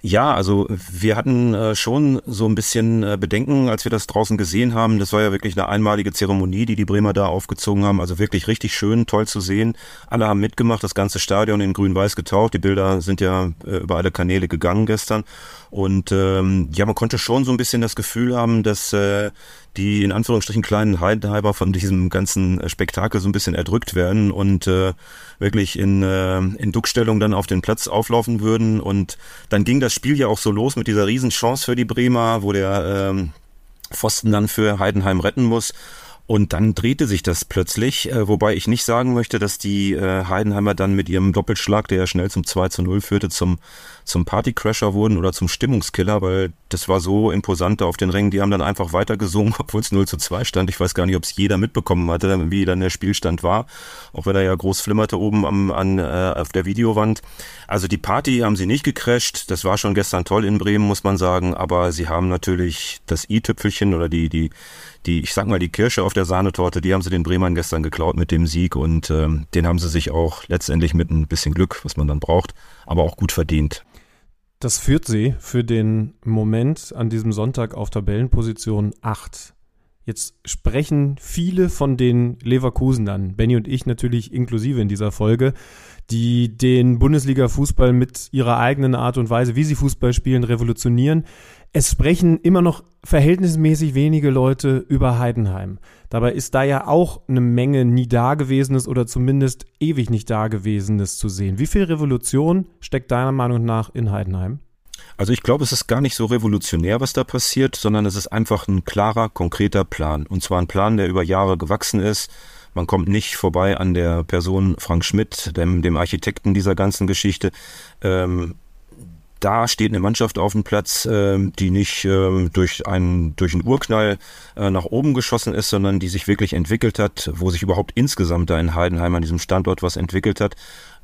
Ja, also wir hatten äh, schon so ein bisschen äh, Bedenken, als wir das draußen gesehen haben. Das war ja wirklich eine einmalige Zeremonie, die die Bremer da aufgezogen haben. Also wirklich richtig schön, toll zu sehen. Alle haben mitgemacht, das ganze Stadion in grün-weiß getaucht. Die Bilder sind ja äh, über alle Kanäle gegangen gestern. Und ähm, ja, man konnte schon so ein bisschen das Gefühl haben, dass äh, die in Anführungsstrichen kleinen Heidenheimer von diesem ganzen äh, Spektakel so ein bisschen erdrückt werden und äh, wirklich in, äh, in Duckstellung dann auf den Platz auflaufen würden. Und dann ging das Spiel ja auch so los mit dieser Riesenchance für die Bremer, wo der ähm, Pfosten dann für Heidenheim retten muss. Und dann drehte sich das plötzlich, äh, wobei ich nicht sagen möchte, dass die äh, Heidenheimer dann mit ihrem Doppelschlag, der ja schnell zum 2 zu 0 führte, zum, zum Partycrasher wurden oder zum Stimmungskiller, weil das war so imposant auf den Rängen. Die haben dann einfach weiter gesungen, obwohl es 0 zu 2 stand. Ich weiß gar nicht, ob es jeder mitbekommen hatte, wie dann der Spielstand war, auch wenn er ja groß flimmerte oben am, an, äh, auf der Videowand. Also die Party haben sie nicht gecrasht. Das war schon gestern toll in Bremen, muss man sagen. Aber sie haben natürlich das i-Tüpfelchen oder die, die, die, ich sag mal, die Kirsche auf der Sahnetorte, die haben sie den Bremern gestern geklaut mit dem Sieg und ähm, den haben sie sich auch letztendlich mit ein bisschen Glück, was man dann braucht, aber auch gut verdient. Das führt sie für den Moment an diesem Sonntag auf Tabellenposition 8. Jetzt sprechen viele von den Leverkusenern, Benny und ich natürlich inklusive in dieser Folge, die den Bundesliga-Fußball mit ihrer eigenen Art und Weise, wie sie Fußball spielen, revolutionieren. Es sprechen immer noch verhältnismäßig wenige Leute über Heidenheim. Dabei ist da ja auch eine Menge nie Dagewesenes oder zumindest ewig nicht Dagewesenes zu sehen. Wie viel Revolution steckt deiner Meinung nach in Heidenheim? Also ich glaube, es ist gar nicht so revolutionär, was da passiert, sondern es ist einfach ein klarer, konkreter Plan. Und zwar ein Plan, der über Jahre gewachsen ist. Man kommt nicht vorbei an der Person Frank Schmidt, dem, dem Architekten dieser ganzen Geschichte. Ähm, da steht eine Mannschaft auf dem Platz, äh, die nicht äh, durch einen durch einen Urknall äh, nach oben geschossen ist, sondern die sich wirklich entwickelt hat, wo sich überhaupt insgesamt da in Heidenheim an diesem Standort was entwickelt hat,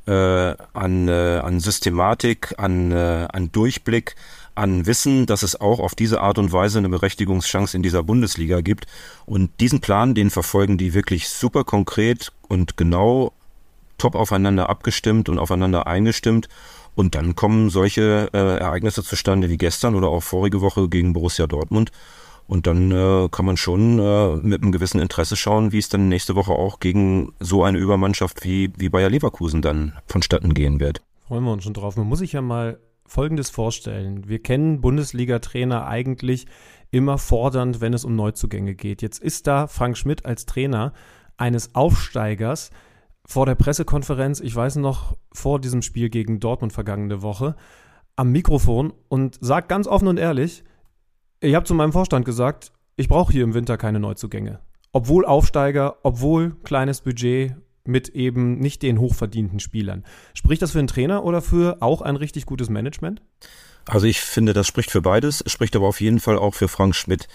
äh, an äh, an Systematik, an an Durchblick, an Wissen, dass es auch auf diese Art und Weise eine Berechtigungschance in dieser Bundesliga gibt. Und diesen Plan, den verfolgen die wirklich super konkret und genau top aufeinander abgestimmt und aufeinander eingestimmt. Und dann kommen solche äh, Ereignisse zustande wie gestern oder auch vorige Woche gegen Borussia Dortmund. Und dann äh, kann man schon äh, mit einem gewissen Interesse schauen, wie es dann nächste Woche auch gegen so eine Übermannschaft wie, wie Bayer Leverkusen dann vonstatten gehen wird. Freuen wir uns schon drauf. Man muss sich ja mal Folgendes vorstellen. Wir kennen Bundesliga-Trainer eigentlich immer fordernd, wenn es um Neuzugänge geht. Jetzt ist da Frank Schmidt als Trainer eines Aufsteigers, vor der Pressekonferenz, ich weiß noch, vor diesem Spiel gegen Dortmund vergangene Woche, am Mikrofon und sagt ganz offen und ehrlich, ich habe zu meinem Vorstand gesagt, ich brauche hier im Winter keine Neuzugänge. Obwohl Aufsteiger, obwohl kleines Budget mit eben nicht den hochverdienten Spielern. Spricht das für einen Trainer oder für auch ein richtig gutes Management? Also ich finde, das spricht für beides, spricht aber auf jeden Fall auch für Frank Schmidt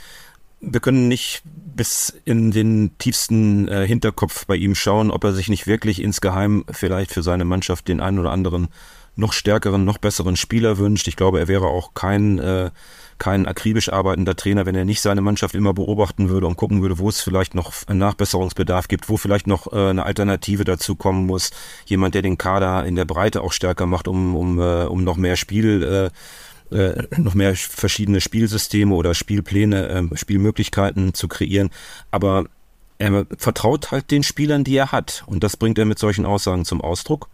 wir können nicht bis in den tiefsten äh, Hinterkopf bei ihm schauen, ob er sich nicht wirklich insgeheim vielleicht für seine Mannschaft den einen oder anderen noch stärkeren, noch besseren Spieler wünscht. Ich glaube, er wäre auch kein, äh, kein akribisch arbeitender Trainer, wenn er nicht seine Mannschaft immer beobachten würde und gucken würde, wo es vielleicht noch einen Nachbesserungsbedarf gibt, wo vielleicht noch äh, eine Alternative dazu kommen muss. Jemand, der den Kader in der Breite auch stärker macht, um, um, äh, um noch mehr Spiel äh, äh, noch mehr verschiedene Spielsysteme oder Spielpläne, äh, Spielmöglichkeiten zu kreieren. Aber er vertraut halt den Spielern, die er hat. Und das bringt er mit solchen Aussagen zum Ausdruck.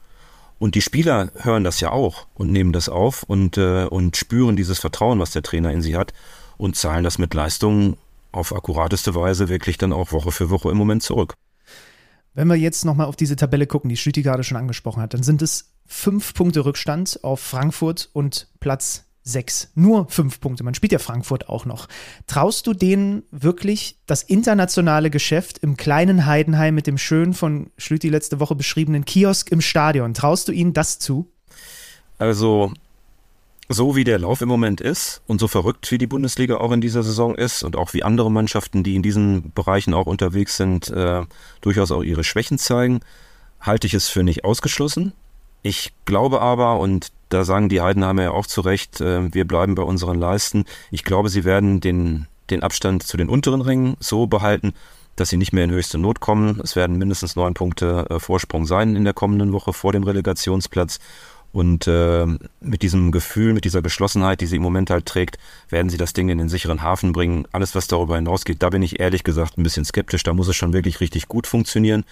Und die Spieler hören das ja auch und nehmen das auf und, äh, und spüren dieses Vertrauen, was der Trainer in sie hat und zahlen das mit Leistungen auf akkurateste Weise wirklich dann auch Woche für Woche im Moment zurück. Wenn wir jetzt nochmal auf diese Tabelle gucken, die Schlüti gerade schon angesprochen hat, dann sind es fünf Punkte Rückstand auf Frankfurt und Platz sechs, nur fünf Punkte. Man spielt ja Frankfurt auch noch. Traust du denen wirklich das internationale Geschäft im kleinen Heidenheim mit dem schön von Schlüti letzte Woche beschriebenen Kiosk im Stadion? Traust du ihnen das zu? Also, so wie der Lauf im Moment ist und so verrückt wie die Bundesliga auch in dieser Saison ist und auch wie andere Mannschaften, die in diesen Bereichen auch unterwegs sind, äh, durchaus auch ihre Schwächen zeigen, halte ich es für nicht ausgeschlossen. Ich glaube aber, und da sagen die Heidenheimer ja auch zu Recht, äh, wir bleiben bei unseren Leisten. Ich glaube, sie werden den, den Abstand zu den unteren Rängen so behalten, dass sie nicht mehr in höchste Not kommen. Es werden mindestens neun Punkte äh, Vorsprung sein in der kommenden Woche vor dem Relegationsplatz. Und äh, mit diesem Gefühl, mit dieser Geschlossenheit, die sie im Moment halt trägt, werden sie das Ding in den sicheren Hafen bringen. Alles, was darüber hinausgeht, da bin ich ehrlich gesagt ein bisschen skeptisch. Da muss es schon wirklich richtig gut funktionieren.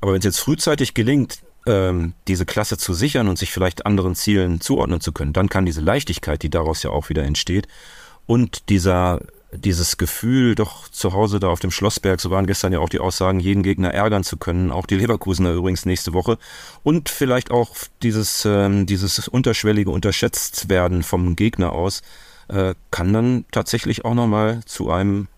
Aber wenn es jetzt frühzeitig gelingt, ähm, diese Klasse zu sichern und sich vielleicht anderen Zielen zuordnen zu können, dann kann diese Leichtigkeit, die daraus ja auch wieder entsteht, und dieser dieses Gefühl, doch zu Hause da auf dem Schlossberg, so waren gestern ja auch die Aussagen, jeden Gegner ärgern zu können, auch die Leverkusener übrigens nächste Woche. Und vielleicht auch dieses, ähm, dieses unterschwellige unterschätzt werden vom Gegner aus, äh, kann dann tatsächlich auch nochmal zu einem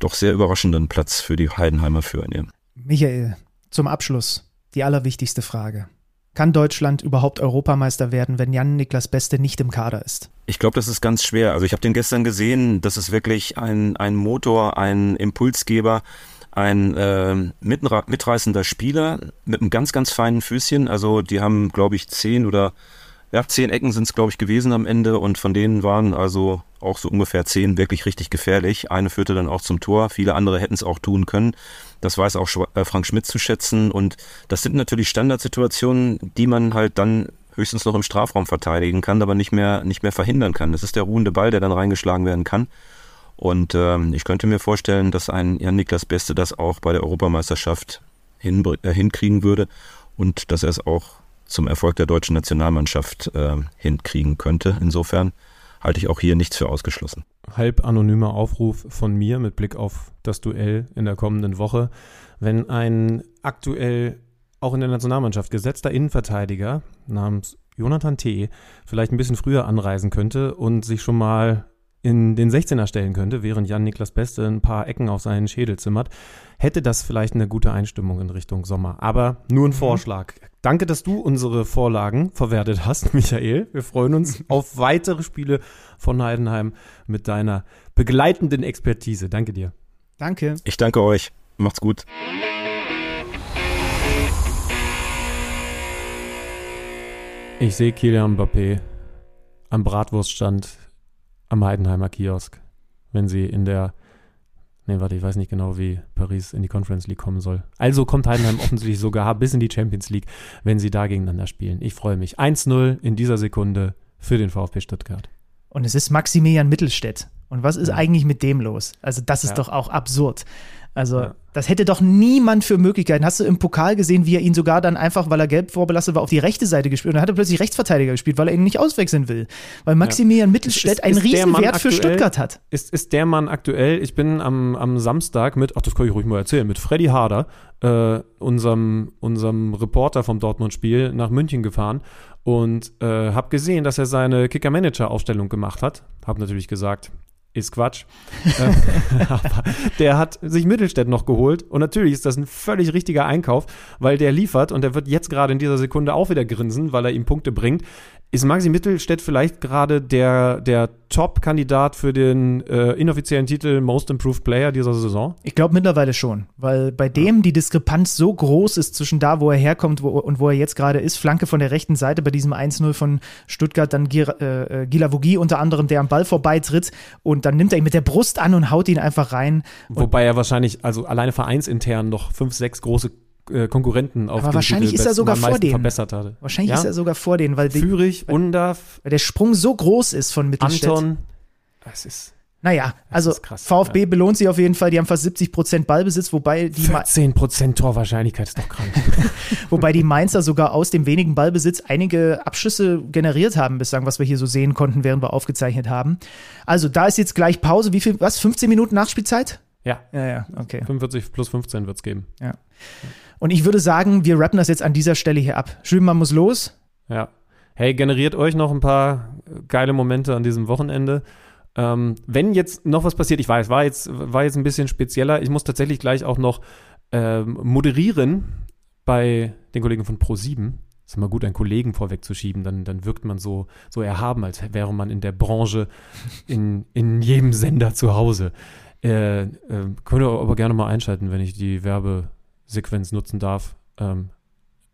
doch sehr überraschenden Platz für die Heidenheimer Führer nehmen. Michael, zum Abschluss die allerwichtigste Frage. Kann Deutschland überhaupt Europameister werden, wenn Jan-Niklas Beste nicht im Kader ist? Ich glaube, das ist ganz schwer. Also ich habe den gestern gesehen, das ist wirklich ein, ein Motor, ein Impulsgeber, ein äh, mitreißender Spieler mit einem ganz, ganz feinen Füßchen. Also die haben, glaube ich, zehn oder ja, zehn Ecken sind es, glaube ich, gewesen am Ende und von denen waren also auch so ungefähr zehn wirklich richtig gefährlich. Eine führte dann auch zum Tor, viele andere hätten es auch tun können. Das weiß auch äh, Frank Schmidt zu schätzen und das sind natürlich Standardsituationen, die man halt dann höchstens noch im Strafraum verteidigen kann, aber nicht mehr, nicht mehr verhindern kann. Das ist der ruhende Ball, der dann reingeschlagen werden kann. Und ähm, ich könnte mir vorstellen, dass ein Jan-Niklas Beste das auch bei der Europameisterschaft hin, äh, hinkriegen würde und dass er es auch zum Erfolg der deutschen Nationalmannschaft äh, hinkriegen könnte. Insofern halte ich auch hier nichts für ausgeschlossen. Halb anonymer Aufruf von mir mit Blick auf das Duell in der kommenden Woche. Wenn ein aktuell auch in der Nationalmannschaft gesetzter Innenverteidiger namens Jonathan T. vielleicht ein bisschen früher anreisen könnte und sich schon mal in den 16er stellen könnte, während Jan-Niklas Beste ein paar Ecken auf seinen Schädel zimmert, hätte das vielleicht eine gute Einstimmung in Richtung Sommer. Aber nur ein mhm. Vorschlag. Danke, dass du unsere Vorlagen verwertet hast, Michael. Wir freuen uns auf weitere Spiele von Heidenheim mit deiner begleitenden Expertise. Danke dir. Danke. Ich danke euch. Macht's gut. Ich sehe Kilian Mbappé am Bratwurststand am Heidenheimer Kiosk, wenn sie in der Nee, warte, ich weiß nicht genau, wie Paris in die Conference League kommen soll. Also kommt Heidenheim offensichtlich sogar bis in die Champions League, wenn sie da gegeneinander spielen. Ich freue mich. 1-0 in dieser Sekunde für den VfB Stuttgart. Und es ist Maximilian Mittelstädt. Und was ist eigentlich mit dem los? Also, das ist ja. doch auch absurd. Also, ja. das hätte doch niemand für Möglichkeiten. Hast du im Pokal gesehen, wie er ihn sogar dann einfach, weil er gelb vorbelastet war, auf die rechte Seite gespielt und dann hat er plötzlich Rechtsverteidiger gespielt, weil er ihn nicht auswechseln will. Weil Maximilian ja. Mittelstädt einen riesen Wert für Stuttgart hat. Ist, ist der Mann aktuell, ich bin am, am Samstag mit, ach, das kann ich ruhig mal erzählen, mit Freddy Harder, äh, unserem, unserem Reporter vom Dortmund-Spiel, nach München gefahren und äh, habe gesehen, dass er seine Kicker-Manager-Aufstellung gemacht hat. Habe natürlich gesagt, ist Quatsch. Äh, der hat sich Mittelstädt noch geholt und natürlich ist das ein völlig richtiger Einkauf, weil der liefert und der wird jetzt gerade in dieser Sekunde auch wieder grinsen, weil er ihm Punkte bringt. Ist Maxi Mittelstädt vielleicht gerade der, der Top-Kandidat für den äh, inoffiziellen Titel Most Improved Player dieser Saison? Ich glaube mittlerweile schon, weil bei dem die Diskrepanz so groß ist zwischen da, wo er herkommt wo, und wo er jetzt gerade ist. Flanke von der rechten Seite bei diesem 1-0 von Stuttgart, dann Gila äh, Gilavogi unter anderem, der am Ball vorbeitritt und dann nimmt er ihn mit der Brust an und haut ihn einfach rein. Wobei er wahrscheinlich, also alleine vereinsintern noch fünf, sechs große äh, Konkurrenten auf Aber wahrscheinlich ist er sogar vor denen. verbessert hatte. Wahrscheinlich ja? ist er sogar vor denen, weil Führig, Undav, weil der Sprung so groß ist von Mittelstädt. Anton. Das ist naja, also krass, VfB ja. belohnt sich auf jeden Fall, die haben fast 70 Prozent Ballbesitz, wobei die 14 Prozent Torwahrscheinlichkeit ist doch krank. wobei die Mainzer sogar aus dem wenigen Ballbesitz einige Abschüsse generiert haben, bislang, was wir hier so sehen konnten, während wir aufgezeichnet haben. Also da ist jetzt gleich Pause. Wie viel, was? 15 Minuten Nachspielzeit? Ja. Ja, ja, okay. 45 plus 15 wird es geben. Ja. Und ich würde sagen, wir rappen das jetzt an dieser Stelle hier ab. Schümann muss los. Ja. Hey, generiert euch noch ein paar geile Momente an diesem Wochenende. Ähm, wenn jetzt noch was passiert, ich weiß, war jetzt, war jetzt ein bisschen spezieller. Ich muss tatsächlich gleich auch noch ähm, moderieren bei den Kollegen von Pro7. Ist immer gut, einen Kollegen vorwegzuschieben, dann, dann wirkt man so, so erhaben, als wäre man in der Branche in, in jedem Sender zu Hause. Äh, äh, könnt ihr aber gerne mal einschalten, wenn ich die Werbesequenz nutzen darf. Ähm,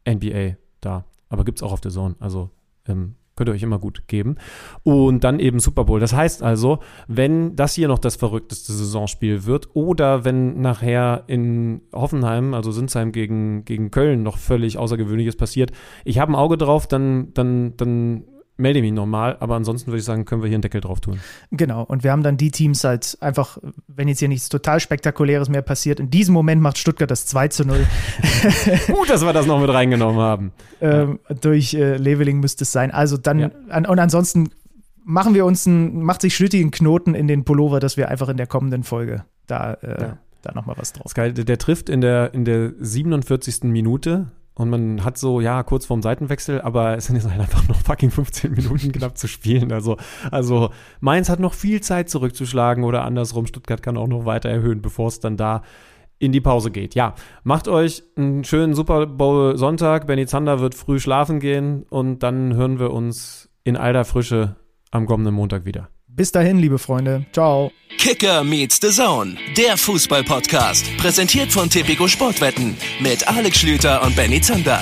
NBA da. Aber gibt es auch auf der Zone. Also ähm, könnt ihr euch immer gut geben. Und dann eben Super Bowl. Das heißt also, wenn das hier noch das verrückteste Saisonspiel wird oder wenn nachher in Hoffenheim, also Sinsheim gegen, gegen Köln noch völlig Außergewöhnliches passiert, ich habe ein Auge drauf, dann, dann, dann melde mich nochmal, aber ansonsten würde ich sagen, können wir hier einen Deckel drauf tun. Genau, und wir haben dann die Teams halt einfach, wenn jetzt hier nichts total Spektakuläres mehr passiert, in diesem Moment macht Stuttgart das 2 zu 0. Gut, dass wir das noch mit reingenommen haben. Ähm. Durch äh, Leveling müsste es sein. Also dann, ja. an, und ansonsten machen wir uns einen, macht sich Schlütti einen Knoten in den Pullover, dass wir einfach in der kommenden Folge da, äh, ja. da nochmal was drauf. Geil, der, der trifft in der, in der 47. Minute und man hat so, ja, kurz vorm Seitenwechsel, aber es sind jetzt halt einfach noch fucking 15 Minuten knapp zu spielen. Also, also Mainz hat noch viel Zeit zurückzuschlagen oder andersrum, Stuttgart kann auch noch weiter erhöhen, bevor es dann da in die Pause geht. Ja, macht euch einen schönen Super Bowl Sonntag. Benny Zander wird früh schlafen gehen und dann hören wir uns in alter Frische am kommenden Montag wieder. Bis dahin, liebe Freunde. Ciao. Kicker meets the Zone, der Fußball-Podcast. Präsentiert von Tipico Sportwetten mit Alex Schlüter und Benny Zander.